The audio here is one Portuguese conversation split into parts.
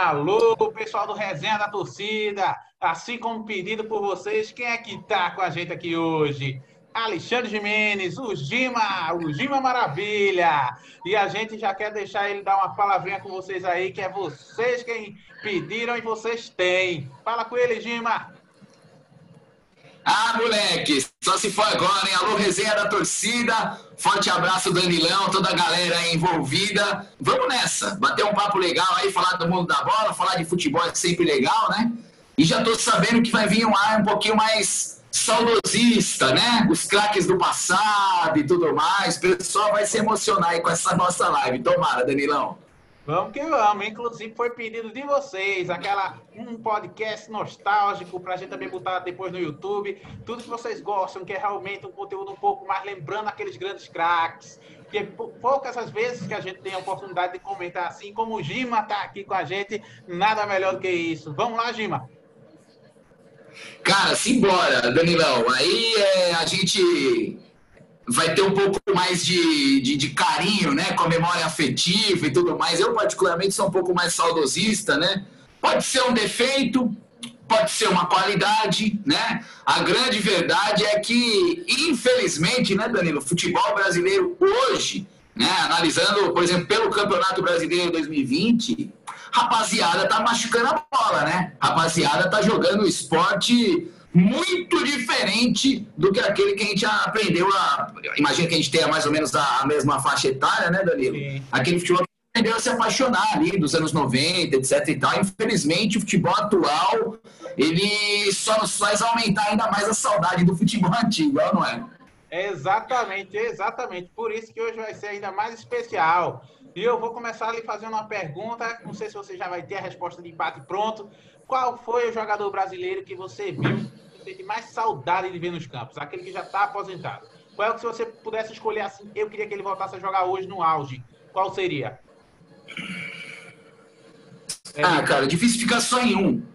Alô, pessoal do Resenha da Torcida. Assim como pedido por vocês, quem é que tá com a gente aqui hoje? Alexandre Jimenez, o Gima, o Gima Maravilha. E a gente já quer deixar ele dar uma palavrinha com vocês aí, que é vocês quem pediram e vocês têm. Fala com ele, Gima. Ah, moleque, só se for agora, hein? Alô, resenha da torcida. Forte abraço, Danilão, toda a galera envolvida. Vamos nessa, bater um papo legal aí, falar do mundo da bola, falar de futebol é sempre legal, né? E já tô sabendo que vai vir um ar um pouquinho mais saudosista, né? Os craques do passado e tudo mais. O pessoal vai se emocionar aí com essa nossa live. Tomara, Danilão. Vamos que vamos. Inclusive, foi pedido de vocês. Aquela, um podcast nostálgico para a gente também botar depois no YouTube. Tudo que vocês gostam, que é realmente um conteúdo um pouco mais lembrando aqueles grandes craques. Porque poucas as vezes que a gente tem a oportunidade de comentar assim, como o Gima está aqui com a gente, nada melhor do que isso. Vamos lá, Gima. Cara, simbora, Danilão. Aí é, a gente vai ter um pouco mais de, de, de, carinho, né? Com a memória afetiva e tudo mais. Eu, particularmente, sou um pouco mais saudosista, né? Pode ser um defeito, pode ser uma qualidade, né? A grande verdade é que, infelizmente, né, Danilo, o futebol brasileiro hoje, né, analisando, por exemplo, pelo Campeonato Brasileiro 2020, rapaziada tá machucando a bola, né? Rapaziada tá jogando o esporte muito diferente do que aquele que a gente aprendeu a. Imagina que a gente tenha mais ou menos a, mesma faixa etária, né, Danilo? Sim. Aquele futebol que aprendeu a se apaixonar ali dos anos 90, etc e tal. Infelizmente, o futebol atual, ele só nos faz aumentar ainda mais a saudade do futebol antigo, não é? Exatamente, exatamente. Por isso que hoje vai ser ainda mais especial. E eu vou começar ali fazendo uma pergunta. Não sei se você já vai ter a resposta de empate pronto. Qual foi o jogador brasileiro que você viu que teve mais saudade de ver nos campos? Aquele que já está aposentado. Qual é o que se você pudesse escolher assim, eu queria que ele voltasse a jogar hoje no auge? Qual seria? Ah, cara, difícil ficar só em um.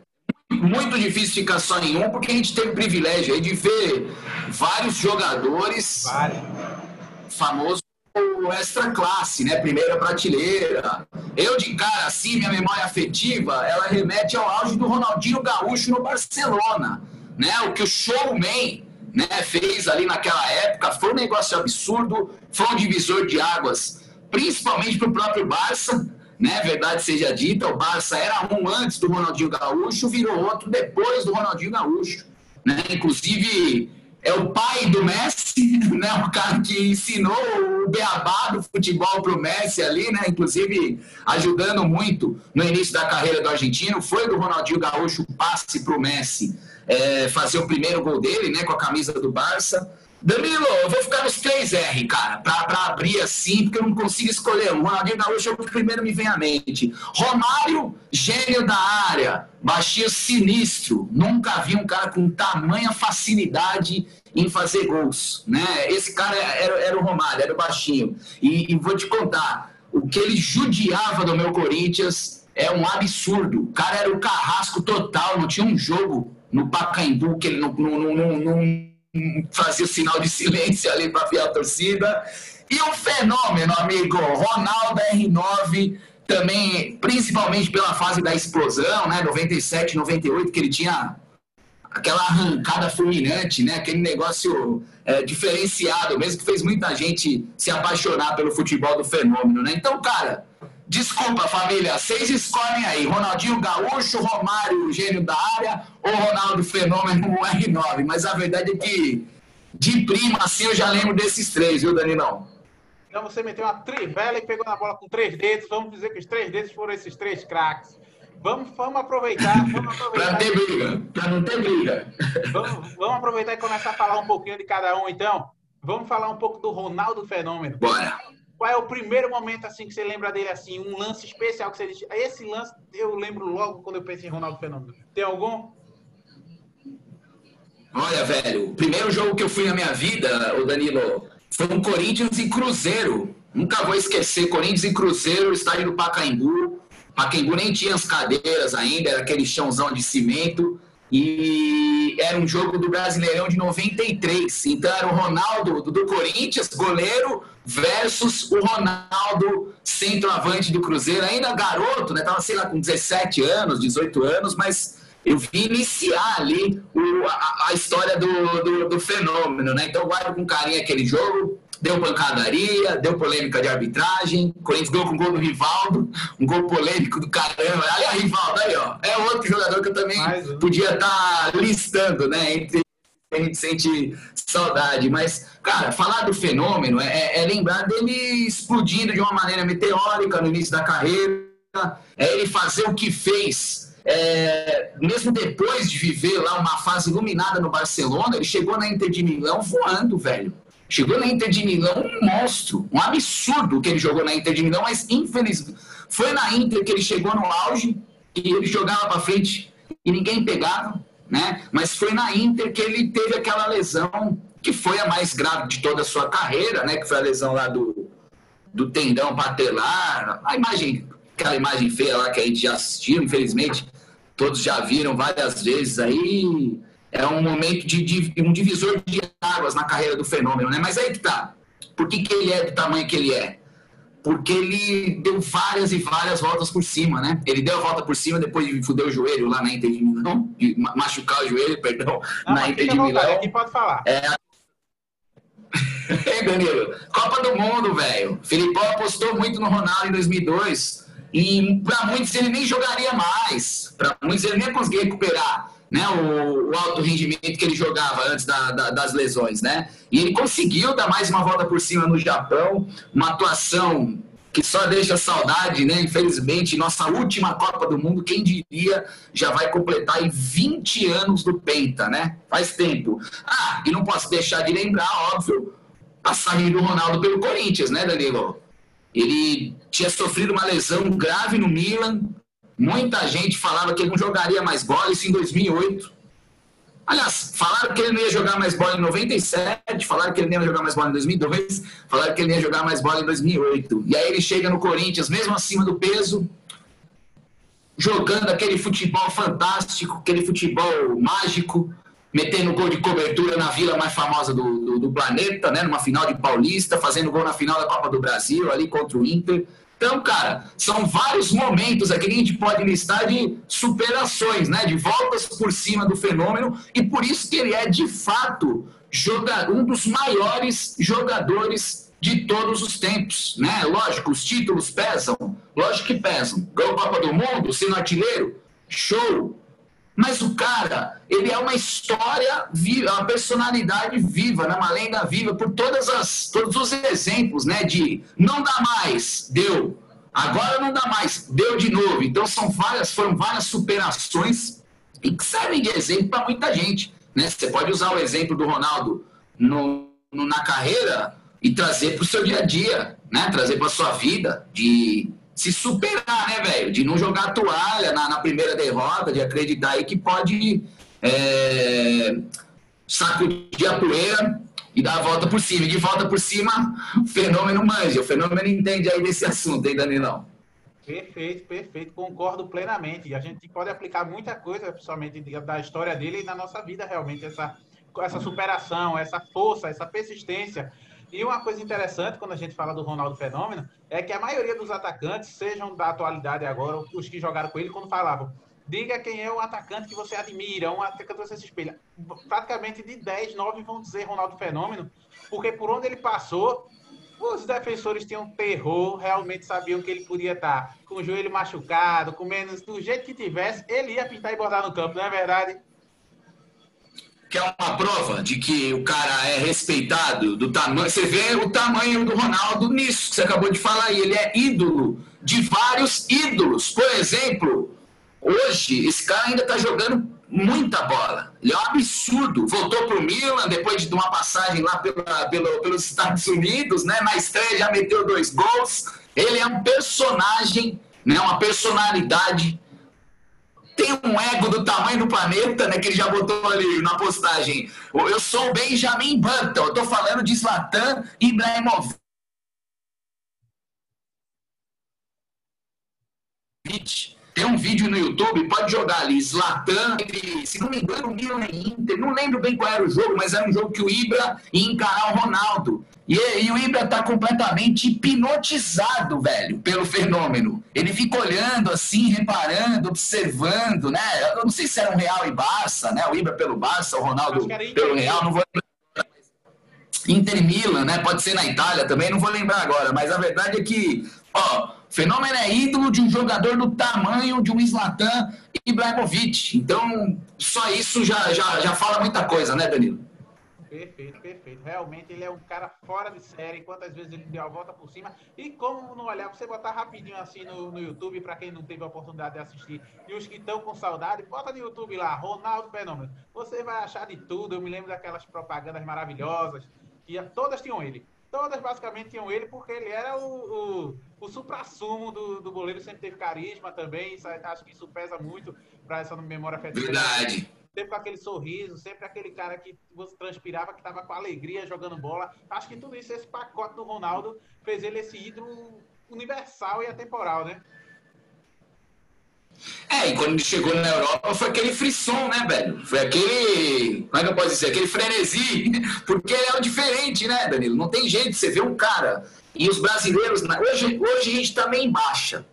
Muito difícil ficar só em um, porque a gente teve o privilégio aí de ver vários jogadores Vários. famosos extra classe, né? Primeira prateleira. Eu, de cara, assim, minha memória afetiva, ela remete ao auge do Ronaldinho Gaúcho no Barcelona, né? O que o showman né, fez ali naquela época foi um negócio absurdo, foi um divisor de águas, principalmente para o próprio Barça, né? Verdade seja dita, o Barça era um antes do Ronaldinho Gaúcho, virou outro depois do Ronaldinho Gaúcho, né? Inclusive é o pai do Messi, né? O cara que ensinou o beabá do futebol para o Messi ali, né? Inclusive ajudando muito no início da carreira do argentino. Foi do Ronaldinho Gaúcho o passe para o Messi é, fazer o primeiro gol dele, né? Com a camisa do Barça. Danilo, eu vou ficar nos 3R, cara, para abrir assim, porque eu não consigo escolher. O Ronaldinho Gaúcho é o que primeiro me vem à mente. Romário, gênio da área, baixinho sinistro. Nunca vi um cara com tamanha facilidade em fazer gols, né? Esse cara era, era o Romário, era o baixinho. E, e vou te contar, o que ele judiava do meu Corinthians é um absurdo. O cara era o carrasco total, não tinha um jogo no Pacaembu que ele não, não, não, não fazia sinal de silêncio ali para a torcida. E um fenômeno, amigo, Ronaldo R9, também, principalmente pela fase da explosão, né, 97, 98, que ele tinha aquela arrancada fulminante, né, aquele negócio é, diferenciado, mesmo que fez muita gente se apaixonar pelo futebol do fenômeno, né? Então, cara, Desculpa, família. Vocês escolhem aí. Ronaldinho Gaúcho, Romário, gênio da área, ou Ronaldo Fenômeno R9. Mas a verdade é que, de prima, assim, eu já lembro desses três, viu, Danilão? Então você meteu uma trivela e pegou na bola com três dedos. Vamos dizer que os três dedos foram esses três craques. Vamos, vamos aproveitar. Vamos aproveitar pra não ter briga. Pra não ter briga. Vamos, vamos aproveitar e começar a falar um pouquinho de cada um, então. Vamos falar um pouco do Ronaldo Fenômeno. Bora. Qual é o primeiro momento assim que você lembra dele assim, um lance especial que você diz, esse lance eu lembro logo quando eu penso em Ronaldo Fenômeno. Tem algum? Olha, velho, o primeiro jogo que eu fui na minha vida, o Danilo, foi um Corinthians e Cruzeiro. Nunca vou esquecer, Corinthians e Cruzeiro, estádio do Pacaembu. Pacaembu nem tinha as cadeiras ainda, era aquele chãozão de cimento. E era um jogo do Brasileirão de 93. Então era o Ronaldo do, Corinthians, goleiro, versus o Ronaldo, centroavante do Cruzeiro. Ainda garoto, né? Tava, sei lá, com 17 anos, 18 anos, mas eu vi iniciar ali o, a, a, história do, do, do, fenômeno, né? Então guardo com carinho aquele jogo deu pancadaria, deu polêmica de arbitragem, Corinthians ganhou com um gol do Rivaldo, um gol polêmico do caramba. Olha a Rivaldo aí, ó. É outro jogador que eu também um. podia estar tá listando, né? Entre a gente sente saudade. Mas, cara, falar do fenômeno é, é, é lembrar dele explodindo de uma maneira meteórica no início da carreira, é ele fazer o que fez. É, mesmo depois de viver lá uma fase iluminada no Barcelona, ele chegou na Inter de Milão voando, velho. Chegou na Inter de Milão um monstro, um absurdo que ele jogou na Inter de Milão, mas infelizmente foi na Inter que ele chegou no auge e ele jogava para frente e ninguém pegava, né? Mas foi na Inter que ele teve aquela lesão que foi a mais grave de toda a sua carreira, né? Que foi a lesão lá do, do tendão patelar, a imagem, aquela imagem feia lá que a gente já assistiu, infelizmente, todos já viram várias vezes aí é um momento de, de, um divisor de águas na carreira do fenômeno, né? Mas aí que tá. Por que, que ele é do tamanho que ele é? Porque ele deu várias e várias voltas por cima, né? Ele deu a volta por cima depois de fuder o joelho lá na Inter de Milão, de machucar o joelho, perdão, Não, na Inter de Milão. Aqui pode falar. É, Ei, Danilo, Copa do Mundo, velho. Filipão apostou muito no Ronaldo em 2002 e para muitos ele nem jogaria mais. Para muitos ele nem ia conseguir recuperar né, o, o, alto rendimento que ele jogava antes da, da, das lesões, né? E ele conseguiu dar mais uma volta por cima no Japão, uma atuação que só deixa saudade, né? Infelizmente, nossa última Copa do Mundo, quem diria, já vai completar aí 20 anos do Penta, né? Faz tempo. Ah, e não posso deixar de lembrar, óbvio, a saída do Ronaldo pelo Corinthians, né, Danilo? Ele tinha sofrido uma lesão grave no Milan, Muita gente falava que ele não jogaria mais bola, isso em 2008. Aliás, falaram que ele não ia jogar mais bola em 97, falaram que ele não ia jogar mais bola em 2002, falaram que ele não ia jogar mais bola em 2008. E aí ele chega no Corinthians, mesmo acima do peso, jogando aquele futebol fantástico, aquele futebol mágico, metendo gol de cobertura na vila mais famosa do, do, do planeta, né, numa final de Paulista, fazendo gol na final da Copa do Brasil, ali contra o Inter. Então, cara, são vários momentos aqui que a gente pode listar de superações, né? De voltas por cima do fenômeno, e por isso que ele é, de fato, um dos maiores jogadores de todos os tempos, né? Lógico, os títulos pesam, lógico que pesam. Ganhou Copa do Mundo, sendo artilheiro, show. Mas o cara, ele é uma história viva, uma personalidade viva, né? uma lenda viva, por todas as, todos os exemplos, né? De não dá mais, deu. Agora não dá mais, deu de novo. Então são várias, foram várias superações e que servem de exemplo para muita gente. Né? Você pode usar o exemplo do Ronaldo no, no na carreira e trazer para o seu dia a dia, né? Trazer para a sua vida de se superar, né, velho? De não jogar toalha na, na, primeira derrota, de acreditar aí que pode é, sacudir a poeira e dar a volta por cima. E de volta por cima, o fenômeno manja. O fenômeno entende aí desse assunto, hein, Danilão? Perfeito, perfeito. Concordo plenamente. E a gente pode aplicar muita coisa, principalmente da história dele e na nossa vida, realmente, essa, essa superação, essa força, essa persistência e uma coisa interessante quando a gente fala do Ronaldo Fenômeno é que a maioria dos atacantes, sejam da atualidade agora, os que jogaram com ele, quando falavam, diga quem é o atacante que você admira, um atacante que você se espelha. Praticamente de 10, 9 vão dizer Ronaldo Fenômeno, porque por onde ele passou, os defensores tinham terror, realmente sabiam que ele podia estar com o joelho machucado, com menos, do jeito que tivesse, ele ia pintar e bordar no campo, não é verdade? Que é uma prova de que o cara é respeitado do tamanho. Você vê o tamanho do Ronaldo nisso que você acabou de falar aí. Ele é ídolo de vários ídolos. Por exemplo, hoje esse cara ainda está jogando muita bola. Ele é um absurdo. Voltou para o Milan depois de uma passagem lá pela, pelo, pelos Estados Unidos, né? Na estreia já meteu dois gols. Ele é um personagem, né? uma personalidade. Tem um ego do tamanho do planeta, né? Que ele já botou ali na postagem. Eu sou o Benjamin Button. Eu tô falando de Zlatan Ibrahimovic. Tem um vídeo no YouTube, pode jogar ali, entre, se não me engano, Milan e Inter, não lembro bem qual era o jogo, mas era um jogo que o Ibra ia encarar o Ronaldo. E, e o Ibra tá completamente hipnotizado, velho, pelo fenômeno. Ele fica olhando assim, reparando, observando, né? Eu não sei se era um Real e Barça, né? O Ibra pelo Barça, o Ronaldo pelo Real, não vou lembrar. Inter e Milan, né? Pode ser na Itália também, não vou lembrar agora, mas a verdade é que, ó, Fenômeno é ídolo de um jogador do tamanho de um Zlatan Ibrahimovic. Então, só isso já, já, já fala muita coisa, né, Danilo? Perfeito, perfeito. Realmente ele é um cara fora de série. Quantas vezes ele deu a volta por cima. E como não olhar, você botar rapidinho assim no, no YouTube, para quem não teve a oportunidade de assistir, e os que estão com saudade, bota no YouTube lá, Ronaldo Fenômeno. Você vai achar de tudo. Eu me lembro daquelas propagandas maravilhosas, que todas tinham ele todas basicamente tinham ele, porque ele era o, o, o supra-sumo do, do goleiro, sempre teve carisma também, acho que isso pesa muito para essa memória afetiva. Verdade. Sempre com aquele sorriso, sempre aquele cara que você transpirava, que estava com alegria jogando bola. Acho que tudo isso, esse pacote do Ronaldo, fez ele esse ídolo universal e atemporal, né? É, e quando ele chegou na Europa foi aquele frisson, né, velho? Foi aquele. Como é que eu posso dizer? Aquele frenesi. Porque é o diferente, né, Danilo? Não tem jeito, você vê um cara. E os brasileiros. Hoje, hoje a gente meio em baixa.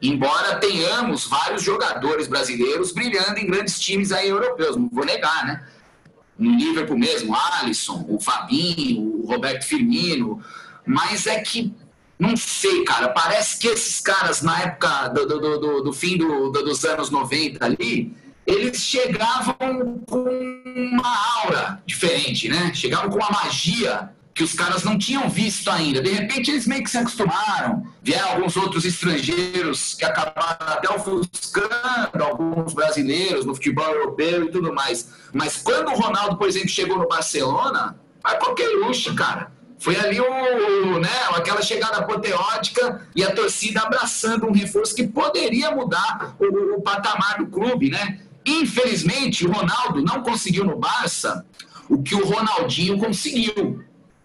Embora tenhamos vários jogadores brasileiros brilhando em grandes times aí europeus, não vou negar, né? No Liverpool mesmo, Alisson, o Fabinho, o Roberto Firmino. Mas é que não sei, cara. Parece que esses caras, na época do, do, do, do fim dos anos 90 ali, eles chegavam com uma aura diferente, né? Chegavam com uma magia que os caras não tinham visto ainda. De repente, eles meio que se acostumaram. Vieram alguns outros estrangeiros que acabaram até ofuscando alguns brasileiros no futebol europeu e tudo mais. Mas quando o Ronaldo, por exemplo, chegou no Barcelona, vai qualquer luxo, cara. Foi ali o, né, aquela chegada apoteótica e a torcida abraçando um reforço que poderia mudar o, o patamar do clube, né? Infelizmente, o Ronaldo não conseguiu no Barça o que o Ronaldinho conseguiu,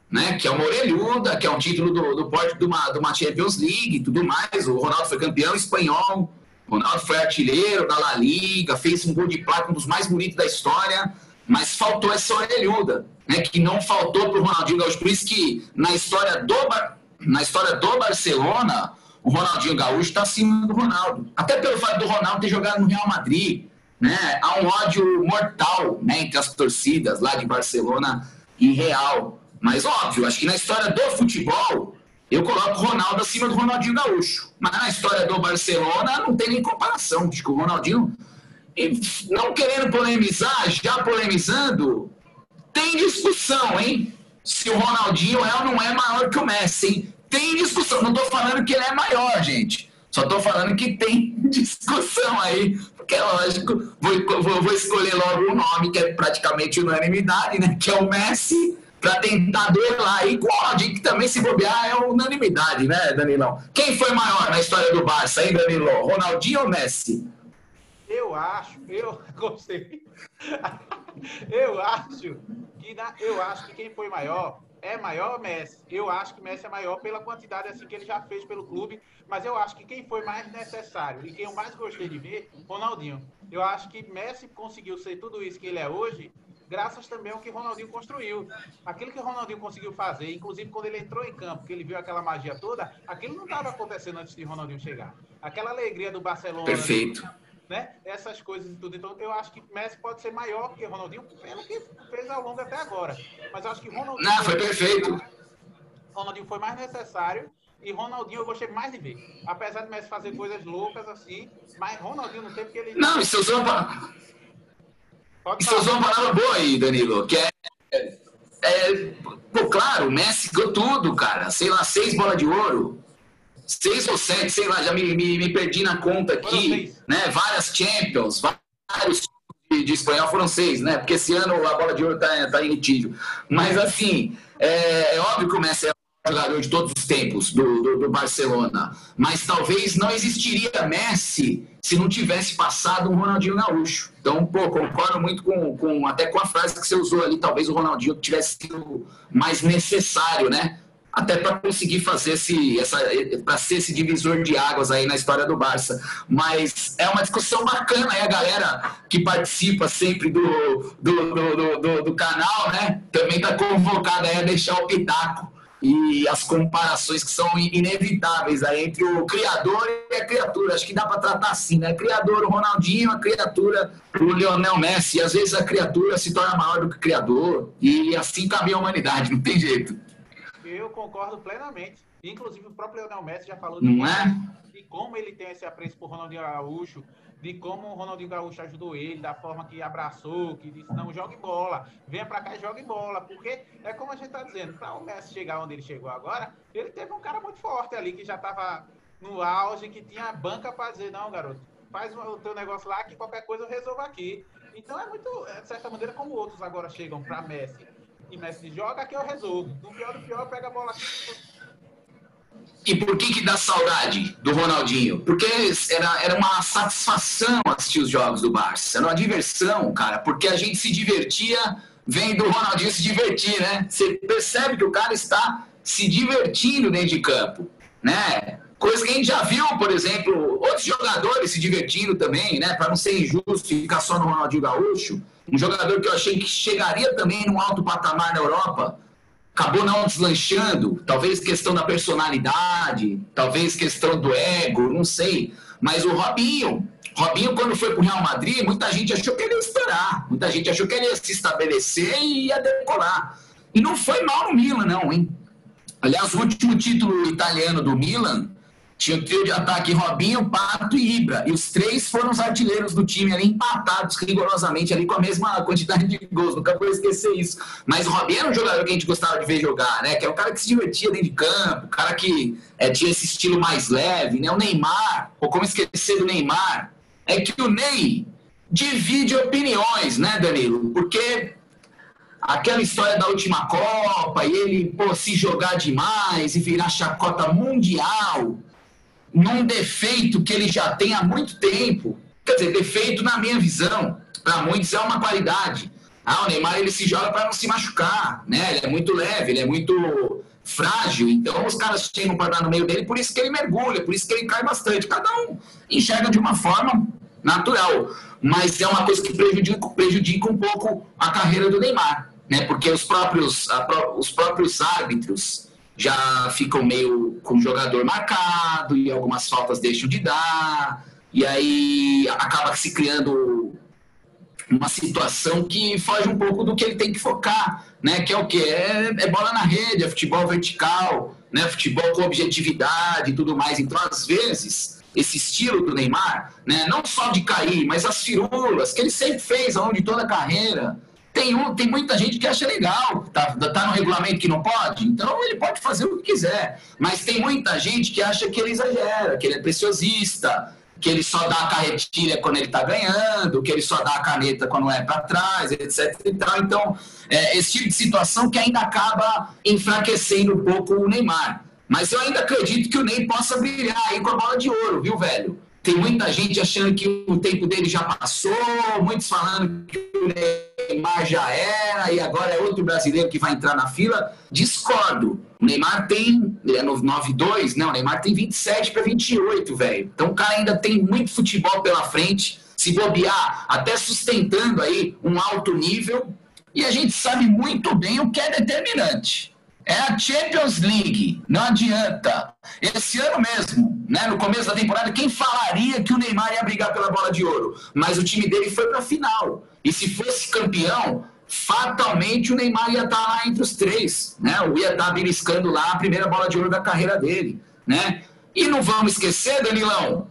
né? Que é uma orelhuda, que é um título do, do porte de uma, de uma Champions League e tudo mais. O Ronaldo foi campeão espanhol, o Ronaldo foi artilheiro da La Liga, fez um gol de placa, um dos mais bonitos da história, mas faltou essa orelhuda né, que não faltou para o Ronaldinho Gaúcho. Por isso que na história do, na história do Barcelona, o Ronaldinho Gaúcho está acima do Ronaldo. Até pelo fato do Ronaldo ter jogado no Real Madrid. Né? Há um ódio mortal né, entre as torcidas lá de Barcelona e Real. Mas óbvio, acho que na história do futebol, eu coloco o Ronaldo acima do Ronaldinho Gaúcho. Mas na história do Barcelona não tem nem comparação. Acho que o Ronaldinho, não querendo polemizar, já polemizando, tem discussão, hein? Se o Ronaldinho é ou não é maior que o Messi, hein? Tem discussão. Não estou falando que ele é maior, gente. Só estou falando que tem discussão aí. Porque, é lógico, vou, vou, vou escolher logo um nome que é praticamente unanimidade, né? Que é o Messi para tentar duelar aí com o Ronaldinho, que também, se bobear, é unanimidade, né, Danilão? Quem foi maior na história do Barça, hein, Danilo? Ronaldinho ou Messi? Eu acho, eu gostei. eu acho que na, eu acho que quem foi maior é maior Messi. Eu acho que Messi é maior pela quantidade assim que ele já fez pelo clube, mas eu acho que quem foi mais necessário e quem eu mais gostei de ver, Ronaldinho. Eu acho que Messi conseguiu ser tudo isso que ele é hoje, graças também ao que Ronaldinho construiu. Aquilo que Ronaldinho conseguiu fazer, inclusive quando ele entrou em campo, que ele viu aquela magia toda, aquilo não estava acontecendo antes de Ronaldinho chegar. Aquela alegria do Barcelona. Perfeito né? Essas coisas e tudo. Então, eu acho que Messi pode ser maior que Ronaldinho pelo que fez ao longo até agora. Mas eu acho que Ronaldinho. Não, foi perfeito. Ronaldinho foi mais necessário. E Ronaldinho eu gostei mais de ver. Apesar de Messi fazer coisas loucas assim, mas Ronaldinho não tem porque ele. Não, isso usou uma. Isso usou uma palavra boa aí, Danilo, que é. é pô, claro, Messi ganhou tudo, cara. Sei lá, seis bolas de ouro seis ou sete, sei lá, já me, me, me perdi na conta aqui, né? Várias Champions, vários de, de espanhol foram seis, né? Porque esse ano a bola de ouro tá, tá em litígio. Mas assim, é, é óbvio que o Messi é o jogador de todos os tempos do, do, do, Barcelona. Mas talvez não existiria Messi se não tivesse passado um Ronaldinho Gaúcho. Então, pô, concordo muito com, com até com a frase que você usou ali. Talvez o Ronaldinho tivesse sido mais necessário, né? Até para conseguir fazer esse, essa, para ser esse divisor de águas aí na história do Barça. Mas é uma discussão bacana aí a galera que participa sempre do, do, do, do, do canal, né? Também está convocada aí a deixar o pitaco e as comparações que são inevitáveis aí entre o criador e a criatura. Acho que dá para tratar assim, né? Criador, o Ronaldinho, a criatura, o Lionel Messi. Às vezes a criatura se torna maior do que o criador e assim caminha a humanidade, não tem jeito. Eu concordo plenamente. Inclusive, o próprio Leonel Messi já falou de, é? de como ele tem esse apreço por Ronaldinho Gaúcho, de como o Ronaldinho Gaúcho ajudou ele, da forma que abraçou, que disse, não, jogue bola, venha para cá e jogue bola. Porque é como a gente está dizendo, para o Messi chegar onde ele chegou agora, ele teve um cara muito forte ali, que já estava no auge, que tinha banca para dizer, não, garoto, faz o teu negócio lá, que qualquer coisa eu resolvo aqui. Então é muito, é, de certa maneira, como outros agora chegam para Messi e Messi joga que eu resolvo. No pior do pior, pega a bola aqui. E por que que dá saudade do Ronaldinho? Porque era, era uma satisfação assistir os jogos do Barça. Era uma diversão, cara. Porque a gente se divertia vendo o Ronaldinho se divertir, né? Você percebe que o cara está se divertindo dentro de campo, né? Coisa que a gente já viu, por exemplo, outros jogadores se divertindo também, né? Para não ser injusto ficar só no Ronaldinho Gaúcho. Um jogador que eu achei que chegaria também num alto patamar na Europa, acabou não deslanchando. Talvez questão da personalidade, talvez questão do ego, não sei. Mas o Robinho, Robinho, quando foi para o Real Madrid, muita gente achou que ele ia estourar, muita gente achou que ele ia se estabelecer e ia decolar. E não foi mal no Milan, não, hein? Aliás, o último título italiano do Milan tinha o trio de ataque Robinho, Pato e Ibra. E os três foram os artilheiros do time ali, empatados rigorosamente ali com a mesma quantidade de gols. Nunca vou esquecer isso. Mas o Robinho era um jogador que a gente gostava de ver jogar, né? Que era um cara que se divertia dentro de campo, cara que é, tinha esse estilo mais leve, né? O Neymar, ou como esquecer do Neymar, é que o Ney divide opiniões, né, Danilo? Porque aquela história da última Copa e ele pô, se jogar demais e virar chacota mundial num defeito que ele já tem há muito tempo. Quer dizer, defeito na minha visão, para muitos é uma qualidade. Ah, o Neymar ele se joga para não se machucar, né? Ele é muito leve, ele é muito frágil, então os caras chegam para dar no meio dele, por isso que ele mergulha, por isso que ele cai bastante. Cada um enxerga de uma forma natural, mas é uma coisa que prejudica, prejudica um pouco a carreira do Neymar, né? Porque os próprios, a, os próprios árbitros já ficam meio com o jogador marcado e algumas faltas deixam de dar, e aí acaba se criando uma situação que foge um pouco do que ele tem que focar, né? Que é o que é, é, bola na rede, é futebol vertical, né? Futebol com objetividade e tudo mais. Então, às vezes, esse estilo do Neymar, né? Não só de cair, mas as firulas que ele sempre fez ao longo de toda a carreira, tem, um, tem muita gente que acha legal, tá, tá no regulamento que não pode, então ele pode fazer o que quiser. Mas tem muita gente que acha que ele exagera, que ele é preciosista, que ele só dá a carretilha quando ele está ganhando, que ele só dá a caneta quando é para trás, etc. Então, é, esse tipo de situação que ainda acaba enfraquecendo um pouco o Neymar. Mas eu ainda acredito que o Ney possa brilhar aí com a bola de ouro, viu, velho? Tem muita gente achando que o tempo dele já passou, muitos falando que o Neymar já era e agora é outro brasileiro que vai entrar na fila. Discordo. O Neymar tem, é 92, não, o Neymar tem 27 para 28, velho. Então o cara ainda tem muito futebol pela frente, se bobear, até sustentando aí um alto nível. E a gente sabe muito bem o que é determinante. É a Champions League, não adianta. Esse ano mesmo, né, no começo da temporada, quem falaria que o Neymar ia brigar pela bola de ouro? Mas o time dele foi para a final. E se fosse campeão, fatalmente o Neymar ia estar tá lá entre os três, né? Ou ia estar tá beliscando lá a primeira bola de ouro da carreira dele, né? E não vamos esquecer, Danilão,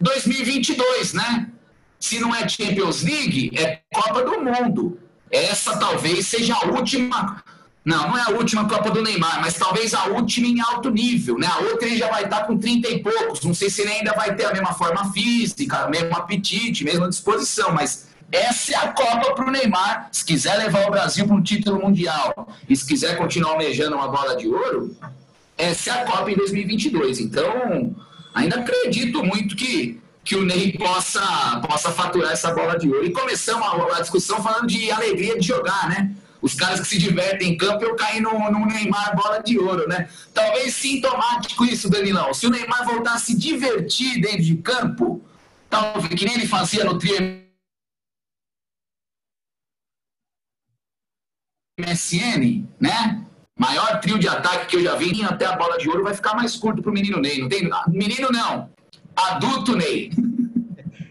2022, né? Se não é Champions League, é Copa do Mundo. Essa talvez seja a última não, não é a última Copa do Neymar, mas talvez a última em alto nível, né? A outra ele já vai estar com 30 e poucos. Não sei se ele ainda vai ter a mesma forma física, o mesmo apetite, mesma disposição, mas essa é a Copa para o Neymar. Se quiser levar o Brasil para um título mundial e se quiser continuar almejando uma bola de ouro, essa é a Copa em 2022. Então, ainda acredito muito que, que o Ney possa, possa faturar essa bola de ouro. E começamos a, a discussão falando de alegria de jogar, né? Os caras que se divertem em campo, eu caí no, no Neymar bola de ouro, né? Talvez sintomático isso, Danilão. Se o Neymar voltar a se divertir dentro de campo, talvez que nem ele fazia no trio MSN, né? Maior trio de ataque que eu já vi, até a bola de ouro vai ficar mais curto pro menino Ney. Não tem. Menino não. Adulto Ney.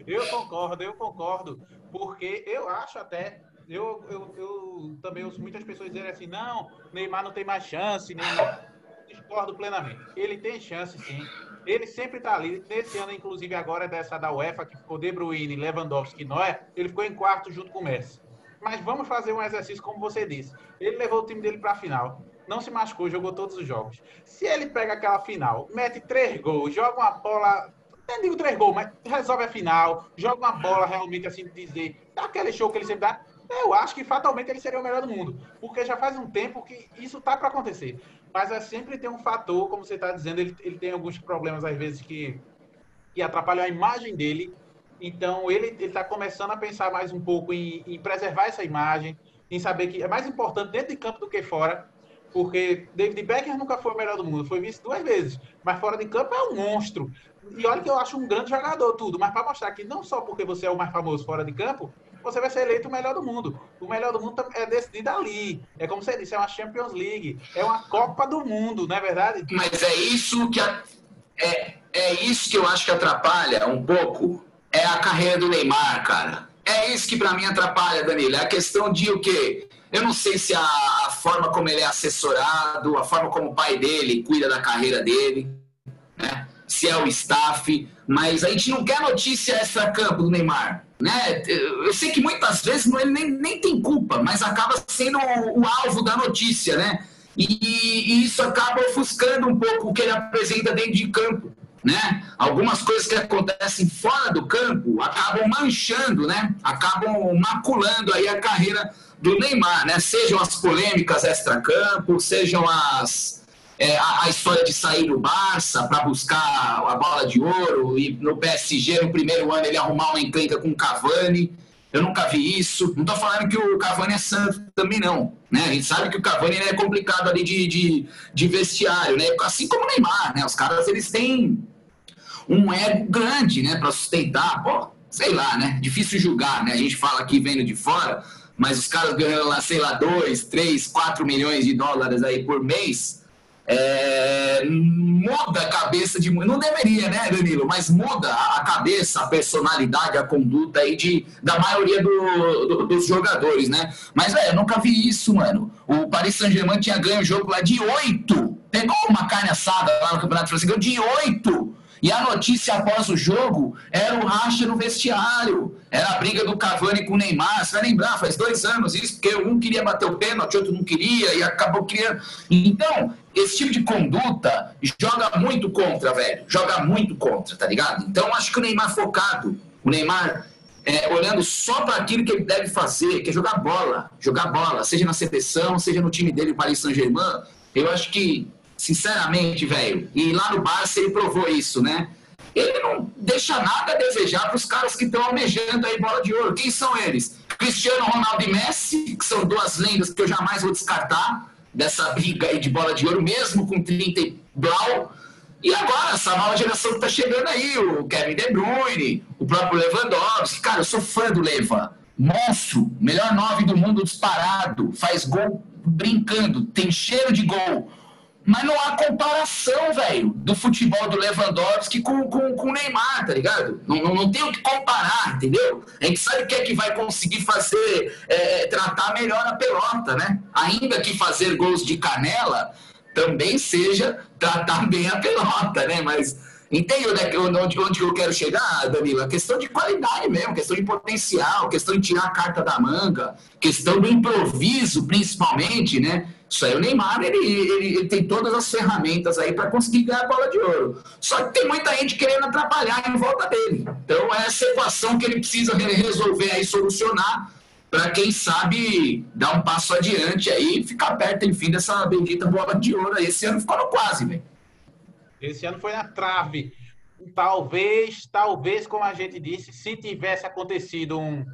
Eu concordo, eu concordo. Porque eu acho até. Eu, eu, eu também ouço muitas pessoas dizerem assim: não, Neymar não tem mais chance. Neymar. Discordo plenamente. Ele tem chance, sim. Ele sempre está ali. Nesse ano, inclusive, agora dessa da UEFA, que ficou De Bruyne, Lewandowski Neuer, ele ficou em quarto junto com o Messi. Mas vamos fazer um exercício como você disse. Ele levou o time dele para a final. Não se machucou, jogou todos os jogos. Se ele pega aquela final, mete três gols, joga uma bola. Nem digo três gols, mas resolve a final, joga uma bola realmente assim dizer, dá aquele show que ele sempre dá. Eu acho que fatalmente ele seria o melhor do mundo. Porque já faz um tempo que isso tá para acontecer. Mas é sempre tem um fator, como você está dizendo, ele, ele tem alguns problemas às vezes que, que atrapalham a imagem dele então, ele está começando a pensar mais um pouco em, em, preservar essa imagem, em saber que é mais importante dentro de campo do que fora, porque David Beckham nunca foi o melhor do mundo, foi visto duas vezes, mas fora de campo é um monstro. E olha que eu acho um grande jogador, tudo, mas para mostrar que não só porque você é o mais famoso fora de campo, você vai ser eleito o melhor do mundo. O melhor do mundo é decidido ali. É como você disse, é uma Champions League, é uma Copa do Mundo, não é verdade? Mas é isso que a, é, é isso que eu acho que atrapalha um pouco é a carreira do Neymar, cara. É isso que para mim atrapalha, Danilo. É a questão de o quê? Eu não sei se a, forma como ele é assessorado, a forma como o pai dele cuida da carreira dele, né? se é o staff, mas a gente não quer notícia extra-campo do Neymar. Né? Eu sei que muitas vezes ele nem, nem tem culpa, mas acaba sendo o, o alvo da notícia, né? E, e, isso acaba ofuscando um pouco o que ele apresenta dentro de campo né? Algumas coisas que acontecem fora do campo acabam manchando, né? Acabam maculando aí a carreira do Neymar, né? Sejam as polêmicas extra-campo, sejam as é, a, a, história de sair do Barça para buscar a bola de ouro e no PSG no primeiro ano ele arrumar uma encrenca com o Cavani. Eu nunca vi isso. Não estou falando que o Cavani é santo também, não. Né? A gente sabe que o Cavani é complicado ali de, de, de, vestiário, né? Assim como o Neymar, né? Os caras, eles têm um ego grande, né? Para sustentar. Pô, sei lá, né? Difícil julgar, né? A gente fala aqui vendo de fora, mas os caras ganhando lá, sei lá, 2, 3, 4 milhões de dólares aí por mês é, muda a cabeça de não deveria, né, Danilo? Mas muda a cabeça, a personalidade, a conduta aí de, da maioria do, do, dos jogadores, né? Mas velho, eu nunca vi isso, mano. O Paris Saint-Germain tinha ganho o jogo lá de oito. Pegou uma carne assada lá no Campeonato Francês, de oito. E a notícia após o jogo era o racha no vestiário. Era a briga do Cavani com o Neymar. Você vai lembrar, faz dois anos isso, porque um queria bater o pênalti, outro não queria, e acabou criando. Então, esse tipo de conduta joga muito contra, velho. Joga muito contra, tá ligado? Então, acho que o Neymar focado, o Neymar é, olhando só para aquilo que ele deve fazer, que é jogar bola. Jogar bola, seja na seleção, seja no time dele, Paris Saint-Germain. Eu acho que Sinceramente, velho. E lá no Barça ele provou isso, né? Ele não deixa nada a desejar para os caras que estão almejando aí bola de ouro. Quem são eles? Cristiano Ronaldo e Messi, que são duas lendas que eu jamais vou descartar dessa briga aí de bola de ouro, mesmo com 30 e blau. E agora, essa nova geração que está chegando aí, o Kevin De Bruyne, o próprio Lewandowski. Cara, eu sou fã do Leva. Monstro, melhor nove do mundo disparado, faz gol brincando, tem cheiro de gol. Mas não há comparação, velho, do futebol do Lewandowski com, com, com o Neymar, tá ligado? Não, não, não tem o que comparar, entendeu? A gente sabe que é que vai conseguir fazer, é, tratar melhor a pelota, né? Ainda que fazer gols de canela também seja tratar bem a pelota, né? Mas Entende onde, onde, onde eu quero chegar, Danilo? A questão de qualidade mesmo, questão de potencial, questão de tirar a carta da manga, questão do improviso, principalmente, né? Isso aí, o Neymar, ele, ele, ele tem todas as ferramentas aí para conseguir ganhar a bola de ouro. Só que tem muita gente querendo atrapalhar em volta dele. Então, é essa equação que ele precisa resolver aí, solucionar, para quem sabe dar um passo adiante aí e ficar perto, enfim, dessa bendita bola de ouro aí. Esse ano ficou quase, velho. Esse ano foi na trave. Talvez, talvez, como a gente disse, se tivesse acontecido um,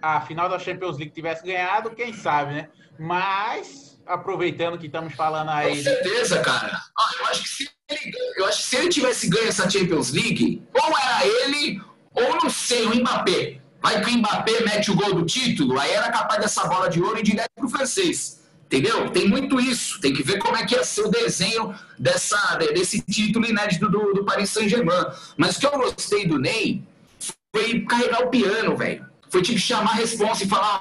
a final da Champions League tivesse ganhado, quem sabe, né? Mas, aproveitando que estamos falando aí. Com certeza, cara. Eu acho que se ele, eu acho que se ele tivesse ganho essa Champions League, ou era ele, ou não sei, o Mbappé. Vai que o Mbappé mete o gol do título, aí era capaz dessa bola de ouro ir direto pro francês. Entendeu? Tem muito isso. Tem que ver como é que ia ser o desenho dessa, desse título inédito do, do Paris Saint-Germain. Mas o que eu gostei do Ney foi carregar o piano, velho. Foi tipo chamar a responsa e falar,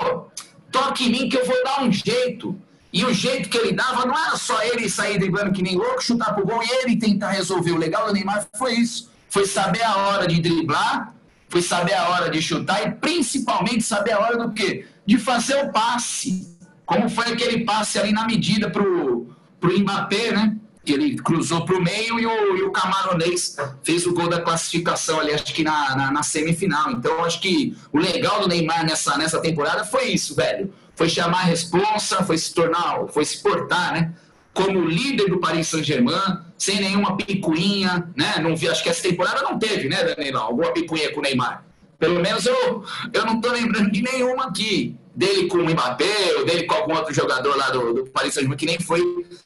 toque em mim que eu vou dar um jeito. E o jeito que ele dava não era só ele sair driblando que nem louco, chutar pro gol e ele tentar resolver. O legal do Neymar foi isso. Foi saber a hora de driblar, foi saber a hora de chutar e principalmente saber a hora do quê? De fazer o passe como foi aquele passe ali na medida para o Mbappé, né? Que ele cruzou para o meio e o, e o camaronês fez o gol da classificação ali, acho que na, na, na, semifinal. Então, acho que o legal do Neymar nessa, nessa temporada foi isso, velho. Foi chamar a responsa, foi se tornar, foi se portar, né? Como líder do Paris Saint-Germain, sem nenhuma picuinha, né? Não vi, acho que essa temporada não teve, né, Danilo? Alguma picuinha com o Neymar. Pelo menos eu, eu não estou lembrando de nenhuma aqui. Dele com o Mbappé, ou dele com algum outro jogador lá do, do Paris Saint-Germain, que nem foi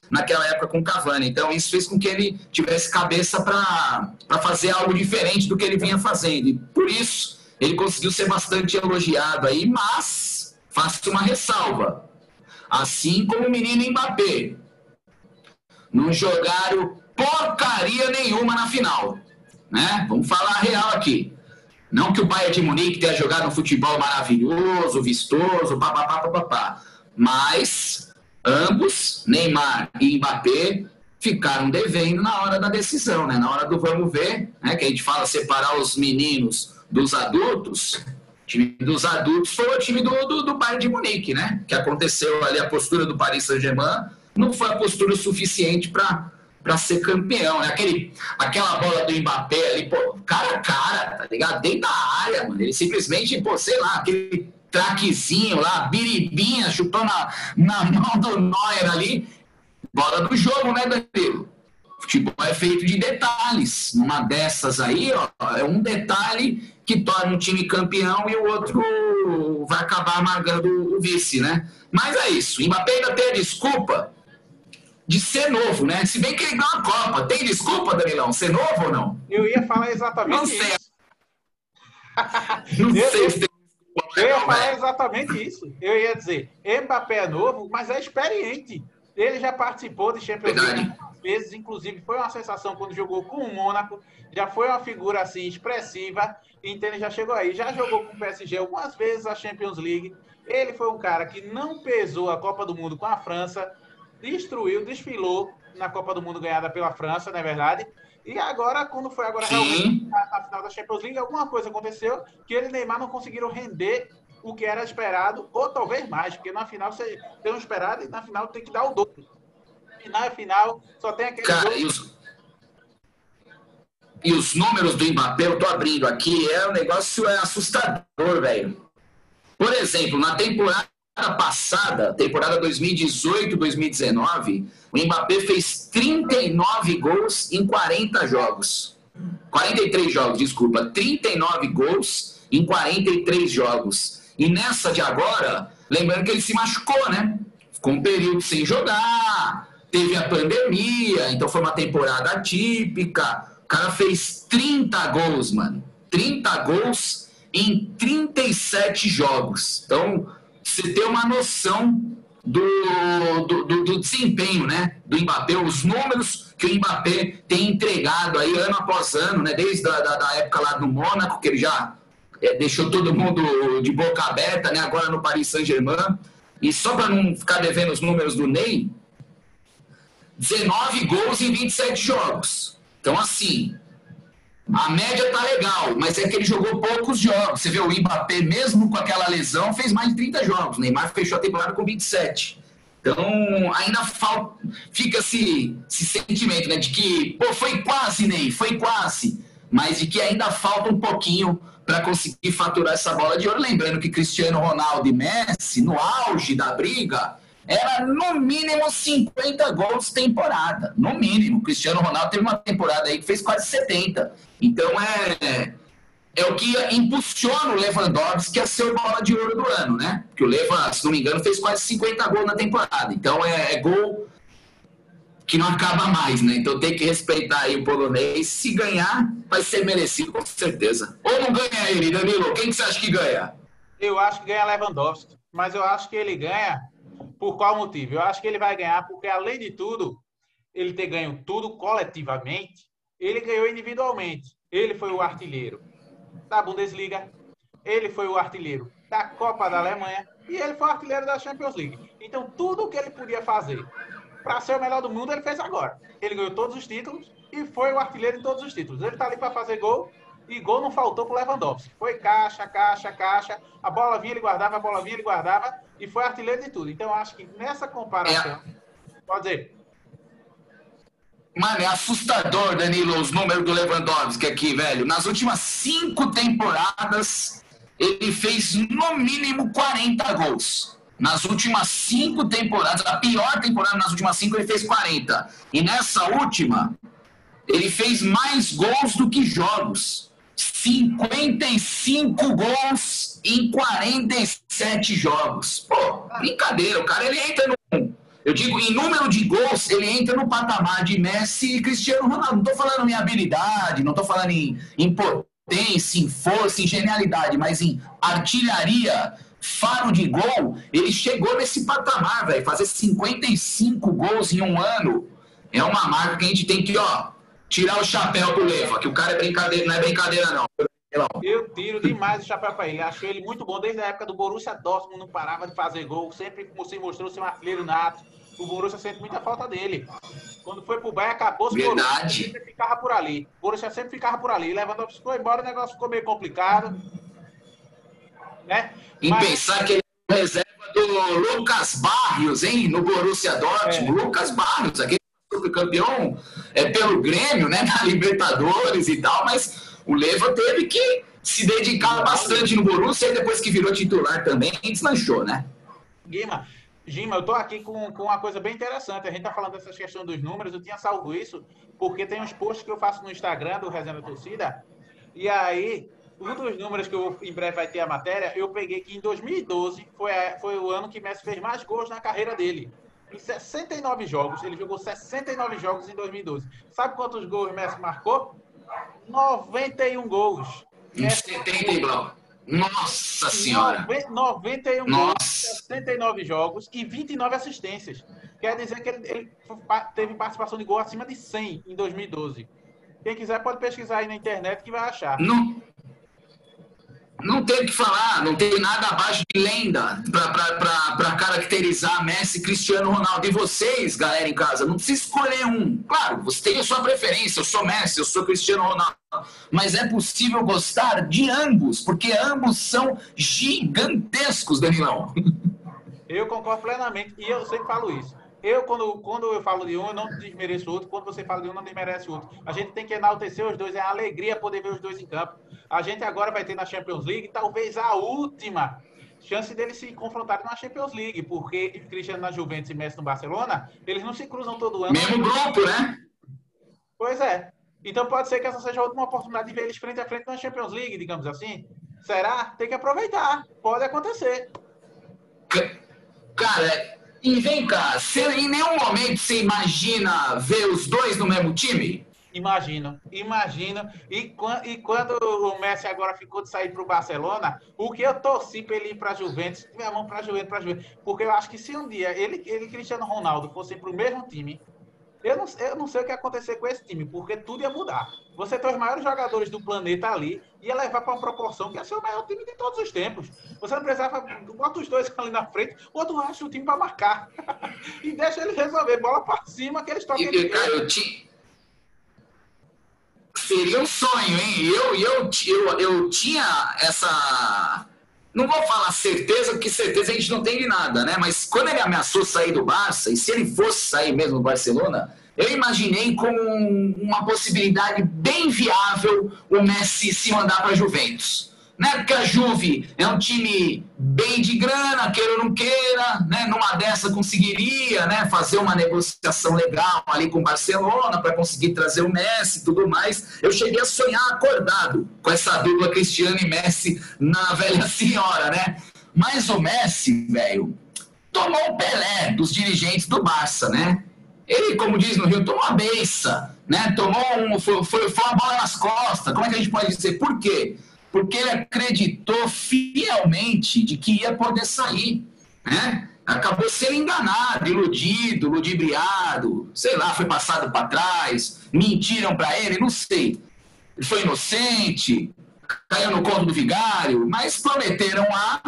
naquela época com o Cavani. Então, isso fez com que ele tivesse cabeça para fazer algo diferente do que ele vinha fazendo. E por isso, ele conseguiu ser bastante elogiado aí, mas faço uma ressalva. Assim como o menino Mbappé, não jogaram porcaria nenhuma na final. Né? Vamos falar a real aqui. Não que o Bayern de Munique tenha jogado um futebol maravilhoso, vistoso, papapá, papapá. Mas ambos, Neymar e Mbappé, ficaram devendo na hora da decisão, né? Na hora do vamos ver, né? Que a gente fala separar os meninos dos adultos. O time dos adultos foi o time do, do, do Bayern de Munique, né? Que aconteceu ali a postura do Paris Saint-Germain. Não foi a postura suficiente para para ser campeão. Né? Aquele, aquela bola do Mbappé ali, pô, cara a cara, tá ligado? Dentro da área, mano. Ele simplesmente, pô, sei lá, aquele traquezinho lá, biribinha, chutou na, na mão do Neuer ali. Bola do jogo, né, Danilo? Futebol é feito de detalhes. Numa dessas aí, ó, é um detalhe que torna um time campeão e o outro vai acabar amargando o vice, né? Mas é isso. Mbappé ainda tem a desculpa de ser novo, né? Se bem que ele ganhou a Copa. Tem desculpa, Danilão? Ser novo ou não? Eu ia falar exatamente não sei. isso. não eu, sei se tem desculpa. Eu ia falar exatamente isso. Eu ia dizer, Mbappé é novo, mas é experiente. Ele já participou de Champions League vezes, inclusive foi uma sensação quando jogou com o Mônaco, já foi uma figura assim expressiva, então ele já chegou aí, já jogou com o PSG algumas vezes a Champions League. Ele foi um cara que não pesou a Copa do Mundo com a França, destruiu, desfilou na Copa do Mundo ganhada pela França, não é verdade? E agora, quando foi agora realmente na final da Champions League, alguma coisa aconteceu que ele e Neymar não conseguiram render o que era esperado, ou talvez mais, porque na final você tem um esperado e na final tem que dar o dobro. Final é final, só tem aquele. Cara, e os, e os números do Mbappé, eu tô abrindo aqui, é um negócio é assustador, velho. Por exemplo, na temporada passada, temporada 2018-2019, o Mbappé fez 39 gols em 40 jogos. 43 jogos, desculpa. 39 gols em 43 jogos. E nessa de agora, lembrando que ele se machucou, né? Ficou um período sem jogar, teve a pandemia, então foi uma temporada atípica. O cara fez 30 gols, mano. 30 gols em 37 jogos. Então, você ter uma noção do, do, do, do, desempenho né, do Mbappé, os números que o Mbappé tem entregado aí ano após ano, né, desde a da, da época lá do Mônaco, que ele já é, deixou todo mundo de boca aberta, né, agora no Paris Saint-Germain. E só para não ficar devendo os números do Ney, 19 gols em 27 jogos. Então, assim, A média tá legal, mas é que ele jogou poucos jogos. Você vê o Mbappé, mesmo com aquela lesão, fez mais de 30 jogos. O Neymar fechou a temporada com 27. Então, ainda falta, fica esse, esse sentimento, né, de que, pô, foi quase, Ney, foi quase, mas de que ainda falta um pouquinho para conseguir faturar essa bola de ouro. Lembrando que Cristiano Ronaldo e Messi, no auge da briga, era no mínimo 50 gols temporada. No mínimo. Cristiano Ronaldo teve uma temporada aí que fez quase 70. Então é, é o que impulsiona o Lewandowski a ser o bola de ouro do ano, né? Porque o Leva, se não me engano, fez quase 50 gols na temporada. Então é, é gol que não acaba mais, né? Então tem que respeitar aí o polonês. Se ganhar, vai ser merecido, com certeza. Ou não ganha ele, Danilo? Quem que você acha que ganha? Eu acho que ganha Lewandowski. Mas eu acho que ele ganha por qual motivo? Eu acho que ele vai ganhar porque, além de tudo, ele ter ganho tudo coletivamente, ele ganhou individualmente. Ele foi o artilheiro da Bundesliga, ele foi o artilheiro da Copa da Alemanha e ele foi o artilheiro da Champions League. Então, tudo o que ele podia fazer para ser o melhor do mundo, ele fez agora. Ele ganhou todos os títulos e foi o artilheiro em todos os títulos. Ele está ali para fazer gol e gol não faltou para o Lewandowski. Foi caixa, caixa, caixa. A bola vinha, ele guardava, a bola vinha, ele guardava e foi artilheiro de tudo. Então, acho que nessa comparação, é. pode dizer, Mano, é assustador, Danilo, os números do Lewandowski aqui, velho. Nas últimas cinco temporadas, ele fez no mínimo 40 gols. Nas últimas cinco temporadas, a pior temporada nas últimas cinco, ele fez 40. E nessa última, ele fez mais gols do que jogos. 55 gols em 47 jogos. Pô, brincadeira, o cara ele entra no eu digo, em número de gols, ele entra no patamar de Messi e Cristiano Ronaldo. Não estou falando em habilidade, não estou falando em, em potência, em força, em genialidade, mas em artilharia, faro de gol. Ele chegou nesse patamar, velho. Fazer 55 gols em um ano é uma marca que a gente tem que, ó, tirar o chapéu pro Leva, que o cara é brincadeira, não é brincadeira, não. Eu tiro demais o chapéu para ele. Acho ele muito bom desde a época do Borussia Dortmund, não parava de fazer gol, sempre se mostrou ser um artilheiro nato o Borussia sente muita falta dele. Quando foi pro Bahia, acabou o Borussia sempre ficava por ali. O Borussia sempre ficava por ali. Lewandowski foi embora, o negócio ficou meio complicado. Né? Em Mas... pensar que ele é reserva do Lucas Barrios, hein? No Borussia Dortmund. É. Lucas Barrios, aquele campeão é, pelo Grêmio, né? Na Libertadores e tal, mas o Leva teve que se dedicar bastante no Borussia e depois que virou titular também, deslanchou, né? Guima, Gima, eu estou aqui com, com uma coisa bem interessante. A gente está falando dessas questões dos números. Eu tinha salvo isso porque tem uns posts que eu faço no Instagram do Resenha Torcida. E aí, um dos números que eu, em breve vai ter a matéria, eu peguei que em 2012 foi, foi o ano que Messi fez mais gols na carreira dele. Em 69 jogos, ele jogou 69 jogos em 2012. Sabe quantos gols Messi marcou? 91 gols. Em 70, Blau. Nossa Senhora! 91 Nossa. gols, 69 jogos e 29 assistências. Quer dizer que ele, ele, teve participação de gol acima de 100 em 2012. Quem quiser pode pesquisar aí na internet que vai achar. Não, não tem o que falar, não tem nada abaixo de lenda para caracterizar Messi, Cristiano Ronaldo. E vocês, galera em casa, não precisa escolher um. Claro, você tem a sua preferência. Eu sou Messi, eu sou Cristiano Ronaldo. Mas é possível gostar de ambos, porque ambos são gigantescos, Danilão. Eu concordo plenamente, e eu sempre falo isso. Eu, quando, quando eu falo de um, eu não desmereço o outro. Quando você fala de um, não desmerece o outro. A gente tem que enaltecer os dois. É uma alegria poder ver os dois em campo. A gente agora vai ter na Champions League, talvez a última chance deles se confrontarem na Champions League, porque Cristiano na Juventus e Messi no Barcelona, eles não se cruzam todo ano. Mesmo grupo, né? Pois é. Então pode ser que essa seja a última oportunidade de ver eles frente a frente na Champions League, digamos assim. Será? Tem que aproveitar. Pode acontecer. Cara, e vem cá, você, em nenhum momento você imagina ver os dois no mesmo time? Imagino, imagino. E, e quando o Messi agora ficou de sair para o Barcelona, o que eu torci para ele ir para a Juventus, minha mão para a Juventus, para Juventus. Porque eu acho que se um dia ele e Cristiano Ronaldo fossem para o mesmo time, eu não, eu não sei o que ia acontecer com esse time, porque tudo ia mudar. Você tem os maiores jogadores do planeta ali, ia levar para uma proporção que ia ser o maior time de todos os tempos. Você não precisava, bota os dois ali na frente, o outro acha o time para marcar. e deixa ele resolver, bola para cima, que eles tocam. E, cara, eu, ti, Seria um sonho, hein? Eu, eu, eu, eu tinha essa. Não vou falar certeza, porque certeza a gente não tem de nada, né? Mas quando ele ameaçou sair do Barça, e se ele fosse sair mesmo do Barcelona, eu imaginei como uma possibilidade bem viável o Messi se mandar para a Juventus né? Porque a Juve é um time bem de grana, queira ou não queira, né? Numa dessa conseguiria, né? Fazer uma negociação legal ali com Barcelona para conseguir trazer o Messi e tudo mais. Eu cheguei a sonhar acordado com essa dupla Cristiano e Messi na velha senhora, né? Mas o Messi, velho, tomou o Pelé dos dirigentes do Barça, né? Ele, como diz no Rio, tomou uma beça, né? Tomou um, foi, foi, foi uma bola nas costas. Como é que a gente pode dizer? Por quê? Porque ele acreditou fielmente de que ia poder sair, né? Acabou sendo enganado, iludido, ludibriado, sei lá, foi passado para trás, mentiram para ele, não sei. Ele foi inocente, caiu no conto do vigário, mas prometeram lá,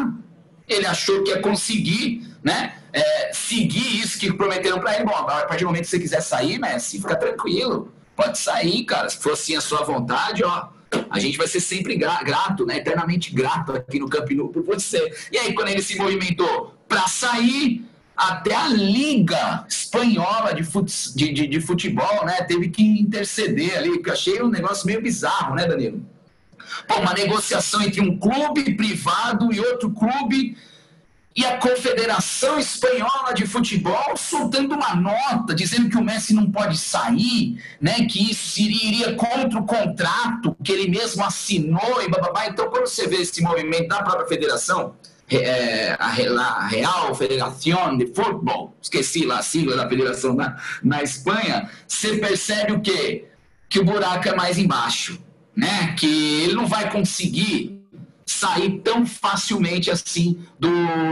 ele achou que ia conseguir, né? É, seguir isso que prometeram para ele. Bom, a partir do momento que você quiser sair, Messi, fica tranquilo, pode sair, cara. Se for assim a sua vontade, ó a gente vai ser sempre grato, né? eternamente grato aqui no Camp Nou por você. E aí, quando ele se movimentou para sair, até a Liga Espanhola de, fut, de, de, de, futebol né, teve que interceder ali, que eu achei um negócio meio bizarro, né, Danilo? Pô, uma negociação entre um clube privado e outro clube e a Confederação Espanhola de Futebol soltando uma nota dizendo que o Messi não pode sair, né, que isso iria contra o contrato que ele mesmo assinou e bababá. Então, quando você vê esse movimento da própria federação, é, a, Real Federação de Futebol, esqueci lá a sigla da federação na, na Espanha, você percebe o quê? Que o buraco é mais embaixo, né? Que ele não vai conseguir sair tão facilmente assim do,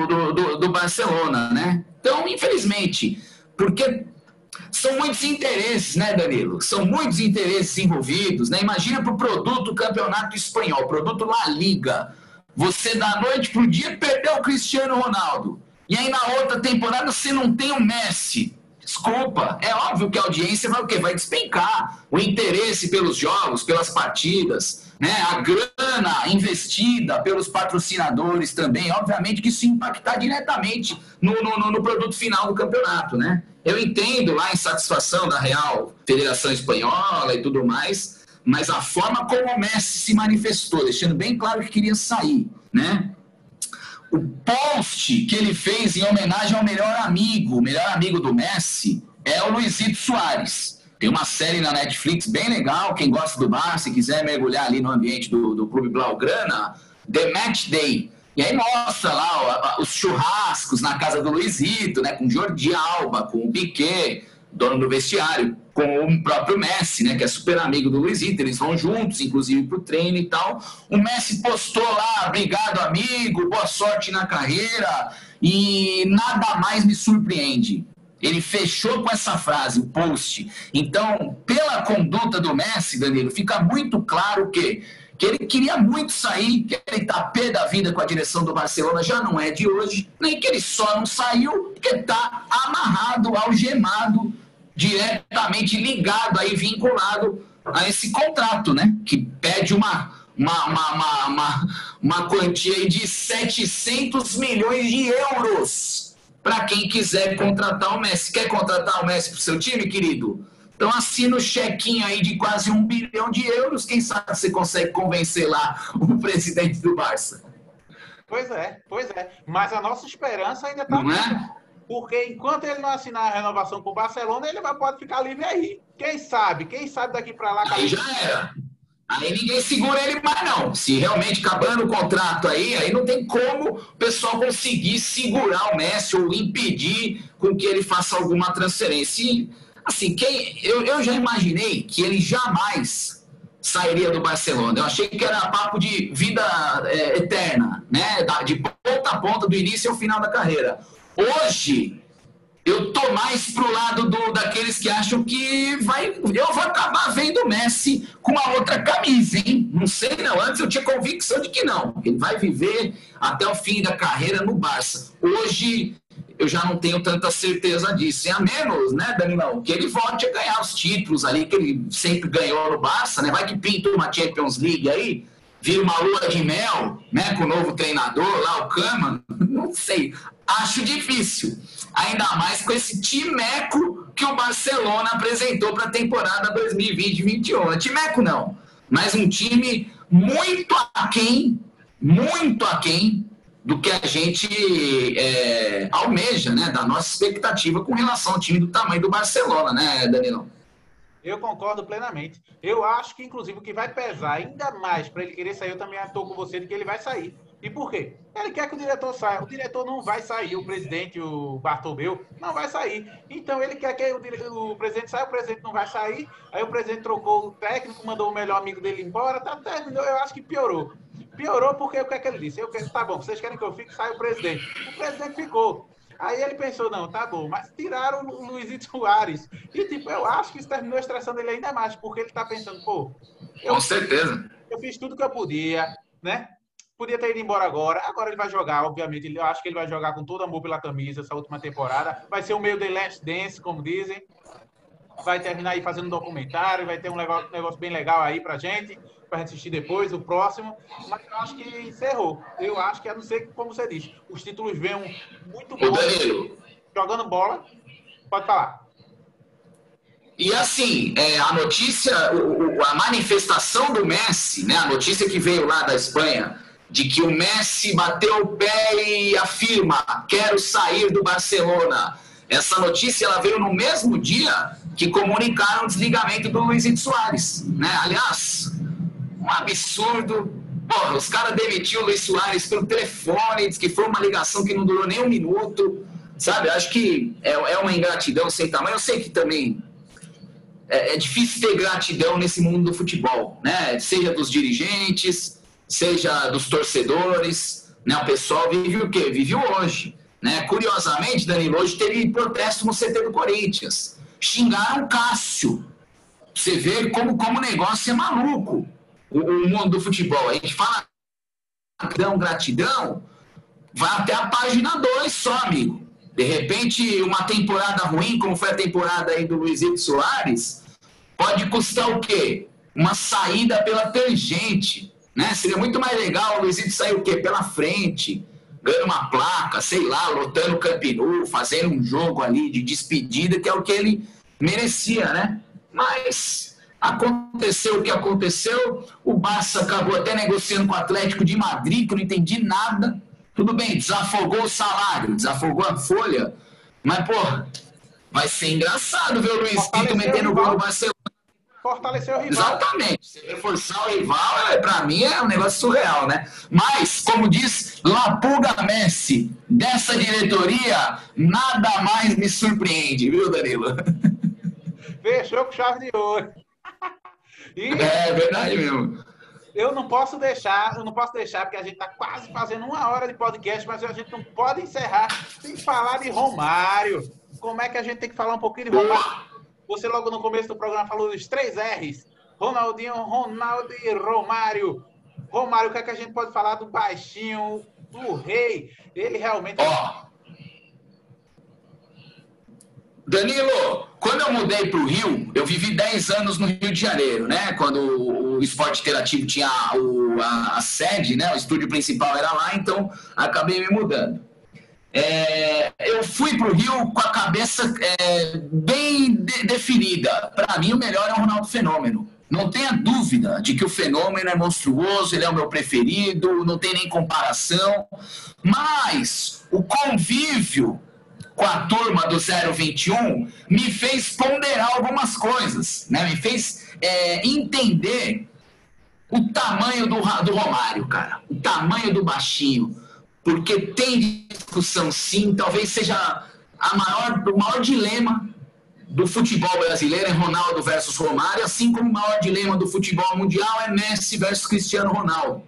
do, do, do Barcelona, né? Então, infelizmente, porque são muitos interesses, né, Danilo? São muitos interesses envolvidos, né? Imagina para o produto campeonato espanhol, produto La Liga. Você da noite para o dia perdeu o Cristiano Ronaldo. E aí na outra temporada você não tem o Messi. Desculpa, é óbvio que a audiência vai o quê? Vai despencar. O interesse pelos jogos, pelas partidas, né? a grana investida pelos patrocinadores também, obviamente que isso impactar diretamente no, no, no produto final do campeonato. Né? Eu entendo lá a insatisfação da Real Federação Espanhola e tudo mais, mas a forma como o Messi se manifestou, deixando bem claro que queria sair, né? O post que ele fez em homenagem ao melhor amigo, o melhor amigo do Messi, é o Luizito Soares. Tem uma série na Netflix bem legal, quem gosta do Bar, se quiser mergulhar ali no ambiente do, do Clube Blaugrana, The Match Day. E aí mostra lá ó, os churrascos na casa do Luizito, né, com Jordi Alba, com o Piquet, dono do vestiário, com o próprio Messi, né, que é super amigo do Luizito, eles vão juntos, inclusive para o treino e tal. O Messi postou lá, obrigado amigo, boa sorte na carreira, e nada mais me surpreende. Ele fechou com essa frase, o post. Então, pela conduta do Messi, Danilo, fica muito claro que que ele queria muito sair, que ele está pé da vida com a direção do Barcelona, já não é de hoje, nem que ele só não saiu porque está amarrado, algemado, diretamente ligado aí, vinculado a esse contrato, né? Que pede uma, uma, uma, uma, uma, quantia de 700 milhões de euros para quem quiser contratar o Messi. Quer contratar o Messi para o seu time, querido? Então assina o chequinho aí de quase um bilhão de euros. Quem sabe você consegue convencer lá o presidente do Barça. Pois é, pois é. Mas a nossa esperança ainda está. Não é? Porque enquanto ele não assinar a renovação com o Barcelona, ele vai, pode ficar livre aí. Quem sabe? Quem sabe daqui para lá. Aí já era. Aí ninguém segura ele mais, não. Se realmente acabando o contrato aí, aí não tem como o pessoal conseguir segurar o Messi ou impedir com que ele faça alguma transferência. E Assim, quem, eu, eu já imaginei que ele jamais sairia do Barcelona. Eu achei que era papo de vida é, eterna, né? De ponta a ponta, do início ao final da carreira. Hoje, eu tô mais pro lado do, daqueles que acham que vai. Eu vou acabar vendo o Messi com uma outra camisa, hein? Não sei, não. Antes eu tinha convicção de que não. Ele vai viver até o fim da carreira no Barça. Hoje eu já não tenho tanta certeza disso. E a menos, né, Danilão, que ele volte a ganhar os títulos ali que ele sempre ganhou no Barça, né? Vai que pinta uma Champions League aí, vira uma lua de mel, né, com o novo treinador lá, o Kama. Não sei. Acho difícil. Ainda mais com esse timeco que o Barcelona apresentou para a temporada 2020-21. Timeco não, mas um time muito aquém, muito aquém do que a gente é, almeja, né, da nossa expectativa com relação ao time do tamanho do Barcelona, né, Danilo? Eu concordo plenamente. Eu acho que, inclusive, o que vai pesar ainda mais para ele querer sair, eu também estou com você de que ele vai sair. E por quê? Ele quer que o diretor saia. O diretor não vai sair, o presidente, o Bartomeu, não vai sair. Então ele quer que o, dire... o presidente saia, o presidente não vai sair. Aí o presidente trocou o técnico, mandou o melhor amigo dele embora, tá terminou. Eu acho que piorou. Piorou porque o que é que ele disse? Eu quero, tá bom, vocês querem que eu fique, sai o presidente. O presidente ficou. Aí ele pensou, não, tá bom, mas tiraram o Luizito Soares. E tipo, eu acho que isso terminou estressando ele ainda mais, porque ele tá pensando, pô. Eu, Com certeza. Eu fiz tudo que eu podia, né? Podia ter ido embora agora. Agora ele vai jogar, obviamente. Eu acho que ele vai jogar com todo amor pela camisa essa última temporada. Vai ser o meio de Last Dance, como dizem. Vai terminar aí fazendo um documentário. Vai ter um negócio, bem legal aí pra gente para assistir depois, o próximo, mas eu acho que encerrou. Eu acho que, a não ser como você diz, os títulos vêm muito bons, jogando bola. Pode falar. E assim, é, a notícia, o, a manifestação do Messi, né, a notícia que veio lá da Espanha, de que o Messi bateu o pé e afirma: quero sair do Barcelona. Essa notícia ela veio no mesmo dia que comunicaram o desligamento do Luizito Soares. Né? Aliás, um absurdo. Porra, os caras demitiu o Luiz Soares pelo telefone, diz que foi uma ligação que não durou nem um minuto. Sabe, acho que é, é uma ingratidão sem tamanho. Eu sei que também é, é, difícil ter gratidão nesse mundo do futebol, né? Seja dos dirigentes, seja dos torcedores, né? O pessoal vive o quê? Vive hoje, né? Curiosamente, Danilo, hoje teve protesto no CT do Corinthians. Xingaram o Cássio. Você vê como, como o negócio é maluco o, o mundo do futebol. A gente fala gratidão, gratidão, vai até a página 2 só, amigo. De repente, uma temporada ruim, como foi a temporada aí do Luizito Soares, pode custar o quê? Uma saída pela tangente, né? Seria muito mais legal o Luizito sair o quê? Pela frente, ganhando uma placa, sei lá, lotando o Campinu, fazendo um jogo ali de despedida, que é o que ele merecia, né? Mas Aconteceu o que aconteceu, o Barça acabou até negociando com o Atlético de Madrid, que eu não entendi nada. Tudo bem, desafogou o salário, desafogou a folha, mas, pô, vai ser engraçado ver o Luiz Pinto metendo gol no Barcelona. Fortalecer o rival. Exatamente. Se reforçar o rival, é, para mim é um negócio surreal, né? Mas, como diz Lapuga Messi, dessa diretoria, nada mais me surpreende, viu, Danilo? Fechou com chave de ouro. E é, é verdade mesmo. Eu não posso deixar, eu não posso deixar, porque a gente está quase fazendo uma hora de podcast, mas a gente não pode encerrar sem falar de Romário. Como é que a gente tem que falar um pouquinho de Romário? Você logo no começo do programa falou dos três R's. Ronaldinho, Ronaldo e Romário. Romário, o que é que a gente pode falar do baixinho, do rei? Ele realmente. Oh. Danilo, quando eu mudei para o Rio, eu vivi 10 anos no Rio de Janeiro, né? Quando o esporte interativo tinha o, a, a, sede, né? O estúdio principal era lá, então acabei me mudando. É, eu fui para o Rio com a cabeça é, bem de, definida. Para mim, o melhor é o Ronaldo Fenômeno. Não tenha dúvida de que o fenômeno é monstruoso, ele é o meu preferido, não tem nem comparação. Mas o convívio com a turma do 021 me fez ponderar algumas coisas, né? me fez é, entender o tamanho do, do Romário, cara, o tamanho do baixinho, porque tem discussão sim, talvez seja a maior, o maior dilema do futebol brasileiro é Ronaldo versus Romário, assim como o maior dilema do futebol mundial é Messi versus Cristiano Ronaldo.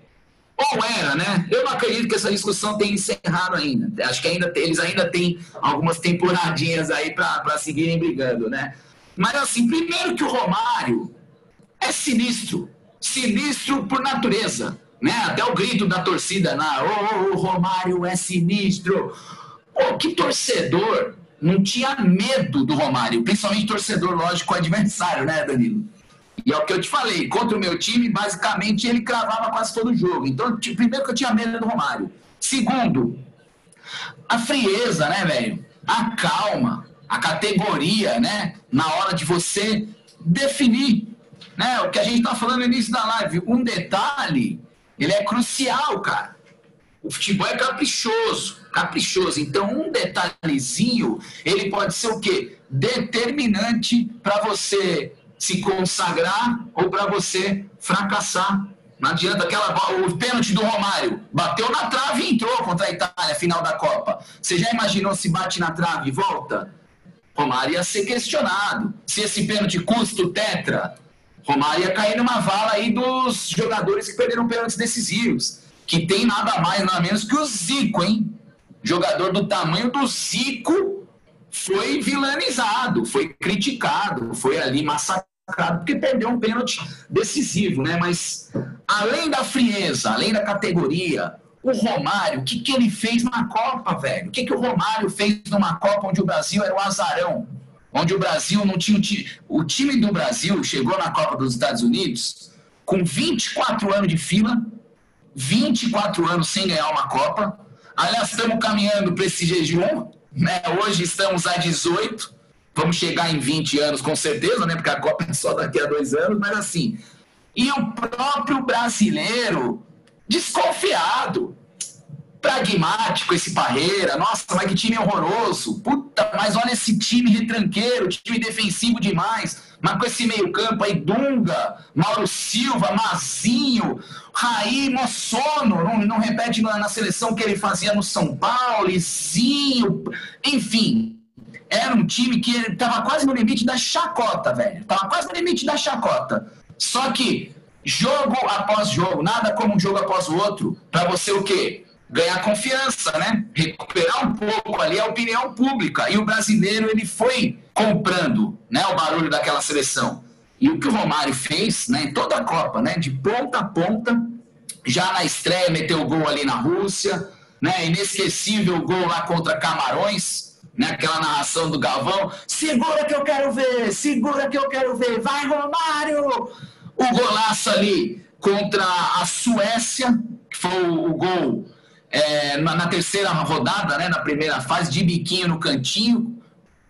Ou era, né? Eu não acredito que essa discussão tenha encerrado ainda. Acho que ainda eles ainda têm algumas temporadinhas aí para seguirem brigando, né? Mas assim, primeiro que o Romário é sinistro. Sinistro por natureza. Né? Até o grito da torcida na oh, o Romário é sinistro. Pô, que torcedor não tinha medo do Romário, principalmente torcedor, lógico, adversário, né, Danilo? E é o que eu te falei, contra o meu time, basicamente ele cravava quase todo o jogo. Então, primeiro que eu tinha medo do Romário. Segundo, a frieza, né, velho? A calma, a categoria, né? Na hora de você definir, né? O que a gente tá falando no início da live. Um detalhe, ele é crucial, cara. O futebol é caprichoso, caprichoso. Então, um detalhezinho, ele pode ser o quê? Determinante para você se consagrar ou para você fracassar. Não adianta aquela o pênalti do Romário bateu na trave e entrou contra a Itália, final da Copa. Você já imaginou se bate na trave e volta? Romário ia ser questionado. Se esse pênalti custa o tetra, Romário ia cair numa vala aí dos jogadores que perderam pênaltis decisivos, que tem nada mais nada menos que o Zico, hein? Jogador do tamanho do Zico foi vilanizado, foi criticado, foi ali massacrado porque perdeu um pênalti decisivo, né? Mas além da frieza, além da categoria, o Romário, o que, que ele fez na Copa, velho? O que, que o Romário fez numa Copa onde o Brasil era o azarão? Onde o Brasil não tinha. O time do Brasil chegou na Copa dos Estados Unidos com 24 anos de fila, 24 anos sem ganhar uma Copa. Aliás, estamos caminhando para esse jejum, né? Hoje estamos a 18 Vamos chegar em 20 anos com certeza, né? Porque a Copa é só daqui a dois anos, mas assim. E o próprio brasileiro desconfiado, pragmático esse Parreira. Nossa, mas que time horroroso. Puta, mas olha esse time retranqueiro, time defensivo demais. Mas com esse meio-campo aí, Dunga, Mauro Silva, Mazinho, Raí, Mossono, não, não repete na, na seleção que ele fazia no São Paulo, Izinho, enfim era um time que estava quase no limite da chacota, velho. Tava quase no limite da chacota. Só que jogo após jogo, nada como um jogo após o outro, para você o quê? Ganhar confiança, né? Recuperar um pouco ali a opinião pública. E o brasileiro, ele foi comprando, né, o barulho daquela seleção. E o que o Romário fez, né, em toda a Copa, né, de ponta a ponta, já na estreia meteu o gol ali na Rússia, né, inesquecível gol lá contra Camarões, né? Aquela narração do Galvão, segura que eu quero ver, segura que eu quero ver, vai Romário! O golaço ali contra a Suécia, que foi o, gol é, na, na, terceira rodada, né? Na primeira fase, de biquinho no cantinho,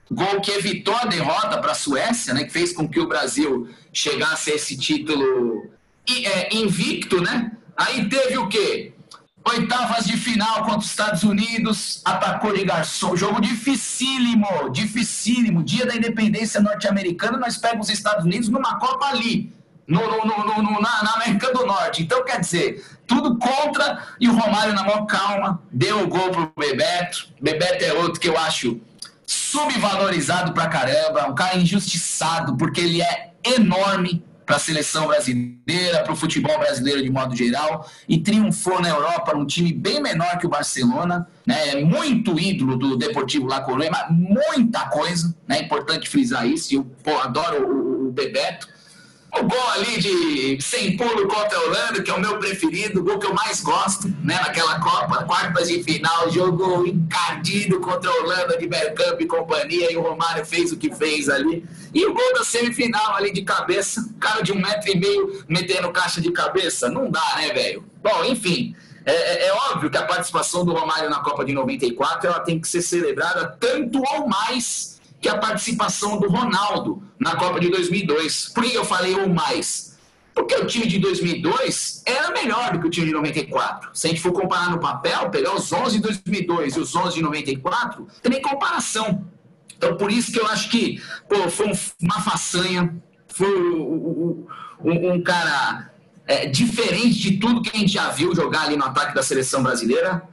gol que evitou a derrota para a Suécia, né? Que fez com que o Brasil chegasse a esse título é, invicto, né? Aí teve o quê? Oitavas de final contra os Estados Unidos, atacou de garçom. Jogo dificílimo, dificílimo. Dia da independência norte-americana, nós pegamos os Estados Unidos numa Copa ali, no, no, no, no na, na, América do Norte. Então, quer dizer, tudo contra e o Romário na maior calma, deu o gol pro Bebeto. Bebeto é outro que eu acho subvalorizado pra caramba, um cara injustiçado, porque ele é enorme, para a seleção brasileira, para o futebol brasileiro de modo geral, e triunfou na Europa num time bem menor que o Barcelona, né? É muito ídolo do Deportivo La Coruña, muita coisa, né? É importante frisar isso, eu pô, adoro o, o Bebeto, o gol ali de sem pulo contra a Holanda, que é o meu preferido, o gol que eu mais gosto, né? Naquela Copa, quartas de final, jogo encardido contra a Holanda de Bergkamp e companhia, e o Romário fez o que fez ali. E o gol da semifinal ali de cabeça, cara de um metro e meio metendo caixa de cabeça, não dá, né, velho? Bom, enfim, é, é, é, óbvio que a participação do Romário na Copa de 94 ela tem que ser celebrada tanto ou mais que a participação do Ronaldo na Copa de 2002. Por que eu falei ou mais? Porque o time de 2002 era melhor do que o time de 94. Se a gente for comparar no papel, pegar os 11 de 2002 e os 11 de 94, tem nem comparação. Então, por isso que eu acho que pô, foi uma façanha, foi um, um, um cara é, diferente de tudo que a gente já viu jogar ali no ataque da seleção brasileira.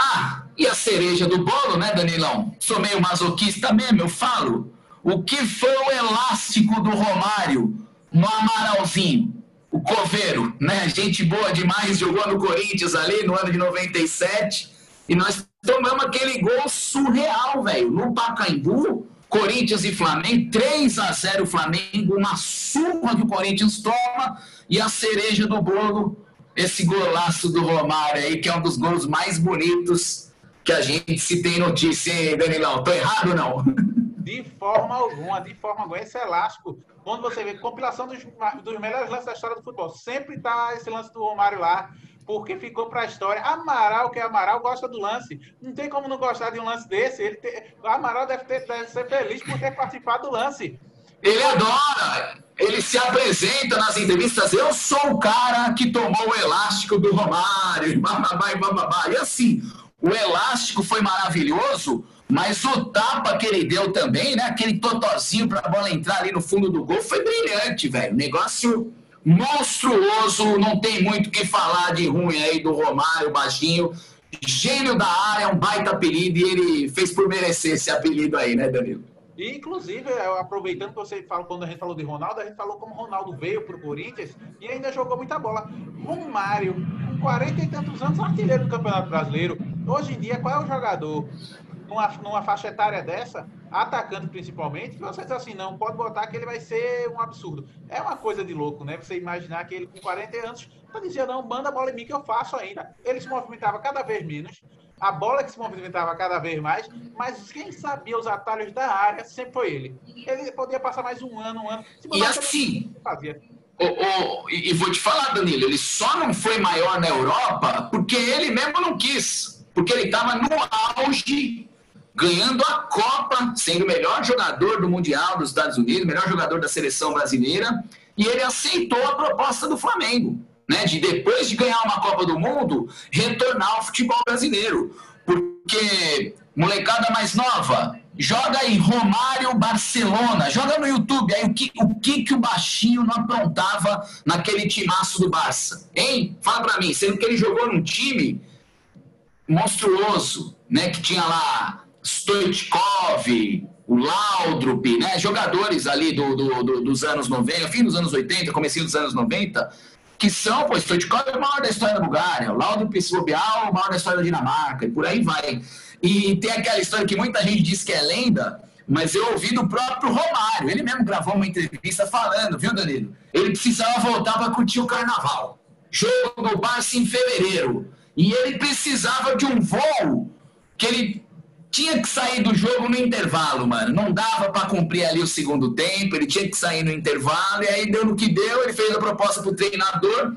Ah, e a cereja do bolo, né, Danilão? Sou meio masoquista mesmo, eu falo. O que foi o elástico do Romário no Amaralzinho? O Coveiro, né? Gente boa demais, jogou no Corinthians ali no ano de 97. E nós tomamos aquele gol surreal, velho. No Pacaembu, Corinthians e Flamengo, 3 a 0 Flamengo, uma surra que o Corinthians toma. E a cereja do bolo, esse golaço do Romário aí, que é um dos gols mais bonitos que a gente se tem notícia, hein, Danilão? Tô errado ou não? De forma alguma, de forma alguma. Esse elástico, quando você vê compilação dos, dos melhores lances da história do futebol, sempre tá esse lance do Romário lá, porque ficou para a história. Amaral, que é Amaral, gosta do lance. Não tem como não gostar de um lance desse. Ele te... O Amaral deve, ter, deve ser feliz por ter participado do lance. Ele adora, ele se apresenta nas entrevistas. Eu sou o cara que tomou o elástico do Romário, bababá, bababá. E assim, o elástico foi maravilhoso, mas o tapa que ele deu também, né? Aquele totozinho a bola entrar ali no fundo do gol foi brilhante, velho. Negócio monstruoso, não tem muito o que falar de ruim aí do Romário, baixinho. Gênio da área, é um baita apelido, e ele fez por merecer esse apelido aí, né, Danilo? E, inclusive, aproveitando que você falou, quando a gente falou de Ronaldo, a gente falou como Ronaldo veio para o Corinthians e ainda jogou muita bola. Romário, com 40 e tantos anos, artilheiro do Campeonato Brasileiro. Hoje em dia, qual é o jogador numa, numa faixa etária dessa, atacante principalmente, que você diz assim, não, pode botar que ele vai ser um absurdo. É uma coisa de louco, né? Você imaginar que ele com 40 anos, tá dizendo, não, manda a bola em mim que eu faço ainda. Ele se movimentava cada vez menos, a bola que se movimentava cada vez mais, mas quem sabia os atalhos da área sempre foi ele. Ele podia passar mais um ano, um ano. e assim, fazia. Oh, e vou te falar, Danilo, ele só não foi maior na Europa porque ele mesmo não quis. Porque ele estava no auge, ganhando a Copa, sendo o melhor jogador do Mundial dos Estados Unidos, melhor jogador da seleção brasileira, e ele aceitou a proposta do Flamengo né, de depois de ganhar uma Copa do Mundo, retornar ao futebol brasileiro. Porque molecada mais nova, joga aí Romário Barcelona, joga no YouTube aí o que o, que, que o baixinho não aprontava naquele timaço do Barça. Hein? Fala pra mim, sendo que ele jogou num time monstruoso, né, que tinha lá Stoichkov, o Laudrup, né, jogadores ali do, do, do, dos anos 90, fim dos anos 80, comecinho dos anos 90, que são, pô, Stoichkov é o maior da história da Bulgária, o Laudo Pissobial, o maior da história da Dinamarca, e por aí vai. E tem aquela história que muita gente diz que é lenda, mas eu ouvi do próprio Romário. Ele mesmo gravou uma entrevista falando, viu, Danilo? Ele precisava voltar para curtir o carnaval. Jogo do Barça em fevereiro. E ele precisava de um voo que ele tinha que sair do jogo no intervalo, mano. Não dava para cumprir ali o segundo tempo, ele tinha que sair no intervalo, e aí deu no que deu, ele fez a proposta pro treinador.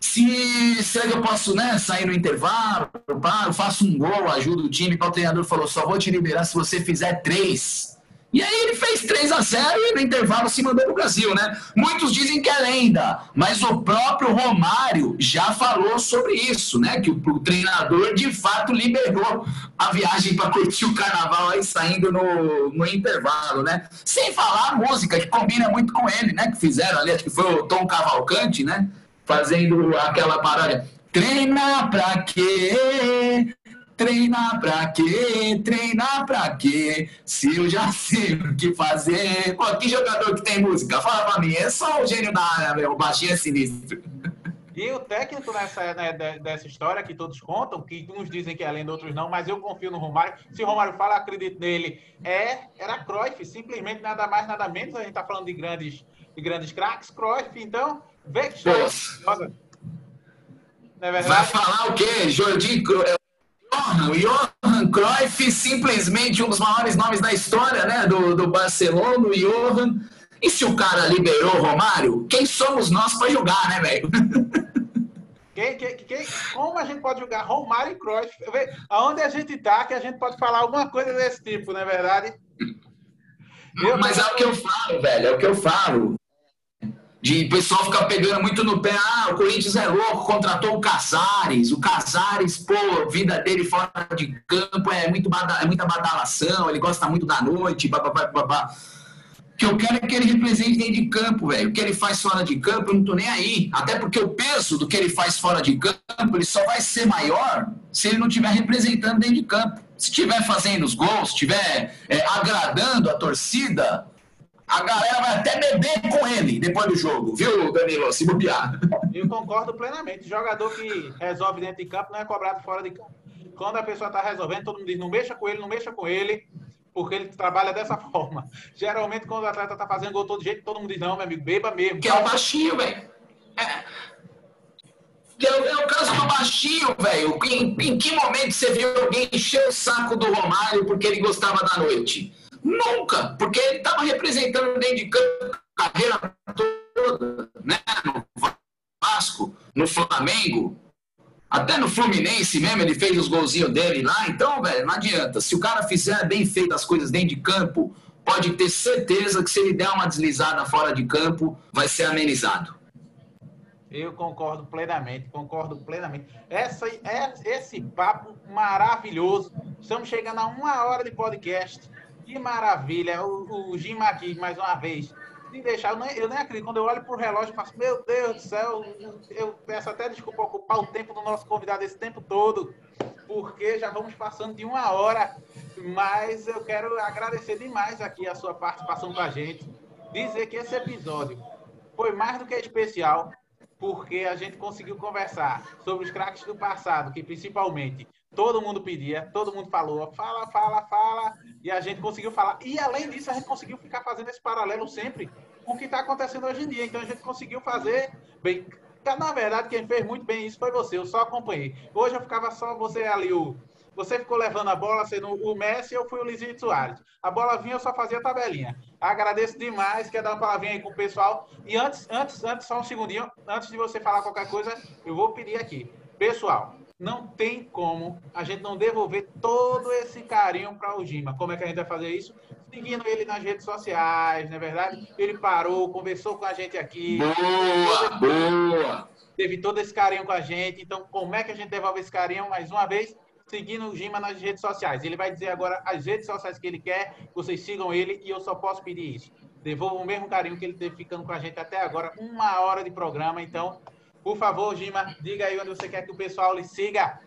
Se, se eu posso né, sair no intervalo, eu faço um gol, ajudo o time, o treinador falou, só vou te liberar se você fizer três. E aí ele fez 3 a 0 e no intervalo se mandou pro Brasil, né? Muitos dizem que é lenda, mas o próprio Romário já falou sobre isso, né? Que o, o treinador de fato liberou a viagem para curtir o carnaval aí saindo no, no intervalo, né? Sem falar a música que combina muito com ele, né? Que fizeram ali, acho que foi o Tom Cavalcante, né? Fazendo aquela paródia. Treina pra quê? Treinar pra quê? Treinar pra quê? Se eu já sei o que fazer. Pô, que jogador que tem música? Fala pra mim. É só o gênio da área, meu. O baixinho é sinistro. E o técnico nessa, né, dessa história que todos contam, que uns dizem que é além de outros não, mas eu confio no Romário. Se o Romário fala, acredito nele. É, era Cruyff, simplesmente nada mais, nada menos. A gente tá falando de grandes, de grandes craques, Cruyff. Então, vê que história. É Vai falar o quê? Jordi Johan, Johan Cruyff, simplesmente um dos maiores nomes da história né, do, do Barcelona, o Johan. E se o cara liberou o Romário, quem somos nós para julgar, né, velho? Quem, quem, quem, como a gente pode julgar Romário e Cruyff? Aonde a gente tá que a gente pode falar alguma coisa desse tipo, não é verdade? Eu, Mas é o que eu falo, velho, é o que eu falo de pessoal ficar pegando muito no pé, ah, o Corinthians é louco, contratou o Casares, o Casares, pô, a vida dele fora de campo é, muito é muita badalação, ele gosta muito da noite, babá. O que eu quero é que ele represente dentro de campo, velho. O que ele faz fora de campo, eu não tô nem aí. Até porque o peso do que ele faz fora de campo, ele só vai ser maior se ele não estiver representando dentro de campo. Se estiver fazendo os gols, estiver é, agradando a torcida, a galera vai até beber com ele depois do jogo, viu, Danilo? Se bobear. Eu concordo plenamente. Jogador que resolve dentro de campo não é cobrado fora de campo. Quando a pessoa está resolvendo, todo mundo diz: não mexa com ele, não mexa com ele, porque ele trabalha dessa forma. Geralmente, quando o atleta está fazendo gol todo jeito, todo mundo diz: não, meu amigo, beba mesmo. Que é o baixinho, velho. É. É, é o caso do baixinho, velho. Em, em, que momento você viu alguém encher o saco do Romário porque ele gostava da noite? Nunca, porque ele estava representando dentro de campo a carreira toda, né? No Vasco, no Flamengo, até no Fluminense mesmo, ele fez os golzinhos dele lá. Então, velho, não adianta. Se o cara fizer bem feito as coisas dentro de campo, pode ter certeza que se ele der uma deslizada fora de campo, vai ser amenizado. Eu concordo plenamente, concordo plenamente. Essa, é, esse papo maravilhoso. Estamos chegando a uma hora de podcast. Que maravilha. O, o Gima aqui, mais uma vez. De deixar, eu nem, eu nem acredito. Quando eu olho para o relógio, eu faço, meu Deus do céu, eu peço até desculpa ocupar o tempo do nosso convidado esse tempo todo, porque já vamos passando de uma hora. Mas eu quero agradecer demais aqui a sua participação com a gente. Dizer que esse episódio foi mais do que especial porque a gente conseguiu conversar sobre os craques do passado, que principalmente todo mundo pedia, todo mundo falou, fala, fala, fala, e a gente conseguiu falar. E além disso, a gente conseguiu ficar fazendo esse paralelo sempre com o que está acontecendo hoje em dia. Então a gente conseguiu fazer bem. Na verdade, quem fez muito bem isso foi você, eu só acompanhei. Hoje eu ficava só você ali, o você ficou levando a bola, sendo o Messi, eu fui o Luizinho Soares. A bola vinha, eu só fazia a tabelinha. Agradeço demais, quer dar uma palavrinha aí com o pessoal. E antes, antes, antes, só um segundinho, antes de você falar qualquer coisa, eu vou pedir aqui. Pessoal, não tem como a gente não devolver todo esse carinho para o Gima. Como é que a gente vai fazer isso? Seguindo ele nas redes sociais, não é verdade? Ele parou, conversou com a gente aqui. Boa, boa! Teve todo esse carinho com a gente. Então, como é que a gente devolve esse carinho? Mais uma vez, seguindo o Gima nas redes sociais. Ele vai dizer agora as redes sociais que ele quer, vocês sigam ele e eu só posso pedir isso. Devolvam o mesmo carinho que ele teve ficando com a gente até agora, uma hora de programa. Então, por favor, Gima, diga aí onde você quer que o pessoal lhe siga.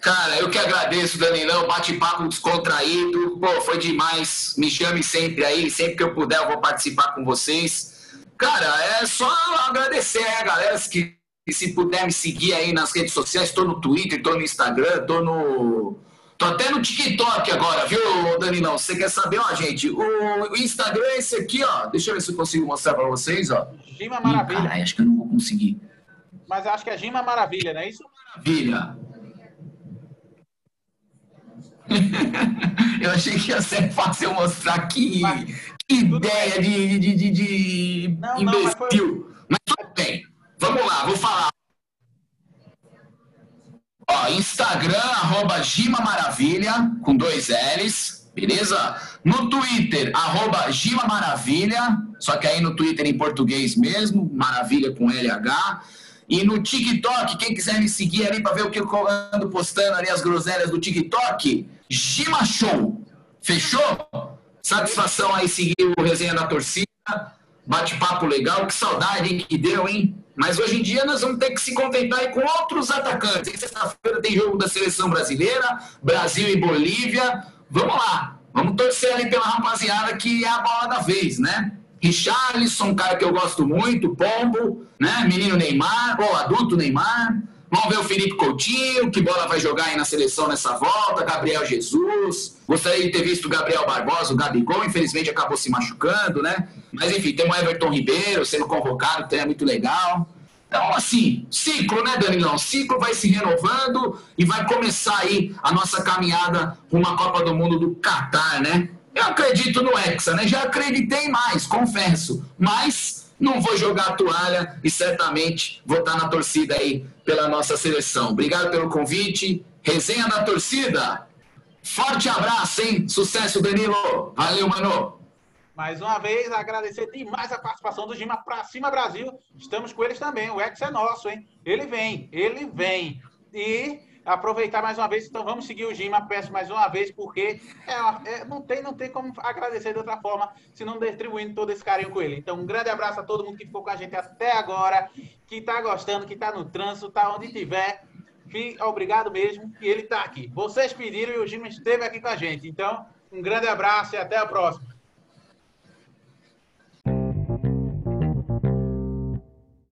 Cara, eu que agradeço, Danilão, bate-papo descontraído. Pô, foi demais. Me chame sempre aí, sempre que eu puder eu vou participar com vocês. Cara, é só agradecer a galera que se puder me seguir aí nas redes sociais, estou no Twitter, estou no Instagram, estou no. Tô até no TikTok agora, viu, Danilão? Você quer saber, ó, gente? O Instagram é esse aqui, ó. Deixa eu ver se eu consigo mostrar para vocês, ó. Gima Maravilha. Ih, carai, acho que eu não vou conseguir. Mas acho que é Gima Maravilha, não é isso? Maravilha. eu achei que ia ser fácil mostrar aqui. Mas, que ideia de, de, de, de não, imbecil. Não, mas, foi... mas tudo bem. Vamos lá, vou falar. Ó, Instagram, arroba Gima Maravilha, com dois L's, beleza? No Twitter, arroba Gima Maravilha, só que aí no Twitter em português mesmo, Maravilha com LH. E no TikTok, quem quiser me seguir ali para ver o que eu ando postando ali, as groselhas do TikTok, Gima Show. Fechou? Satisfação aí seguir o Resenha da Torcida. Bate-papo legal, que saudade que deu, hein? Mas hoje em dia nós vamos ter que se contentar com outros atacantes. Sexta-feira tem jogo da seleção brasileira, Brasil e Bolívia. Vamos lá, vamos torcer ali pela rapaziada que é a bola da vez, né? Richarlison, cara que eu gosto muito, Pombo, né? Menino Neymar, ou adulto Neymar. Vamos ver o Felipe Coutinho, que bola vai jogar aí na seleção nessa volta, Gabriel Jesus. Gostaria de ter visto o Gabriel Barbosa, o Gabigol, infelizmente acabou se machucando, né? Mas enfim, tem o Everton Ribeiro sendo convocado, que é muito legal. Então, assim, ciclo, né, Danilão? Ciclo vai se renovando e vai começar aí a nossa caminhada com uma Copa do Mundo do Catar, né? Eu acredito no Hexa, né? Já acreditei mais, confesso. Mas não vou jogar a toalha e certamente vou estar na torcida aí pela nossa seleção. Obrigado pelo convite. Resenha da torcida. Forte abraço, hein? Sucesso, Danilo. Valeu, mano. Mais uma vez, agradecer demais a participação do Gima pra cima Brasil. Estamos com eles também. O ex é nosso, hein? Ele vem, ele vem. E aproveitar mais uma vez, então vamos seguir o Gima, peço mais uma vez, porque é, é, não, tem, não tem como agradecer de outra forma, se não distribuindo todo esse carinho com ele. Então, um grande abraço a todo mundo que ficou com a gente até agora, que está gostando, que está no trânsito, está onde tiver. Obrigado mesmo, e ele está aqui. Vocês pediram e o Gima esteve aqui com a gente. Então, um grande abraço e até a próxima.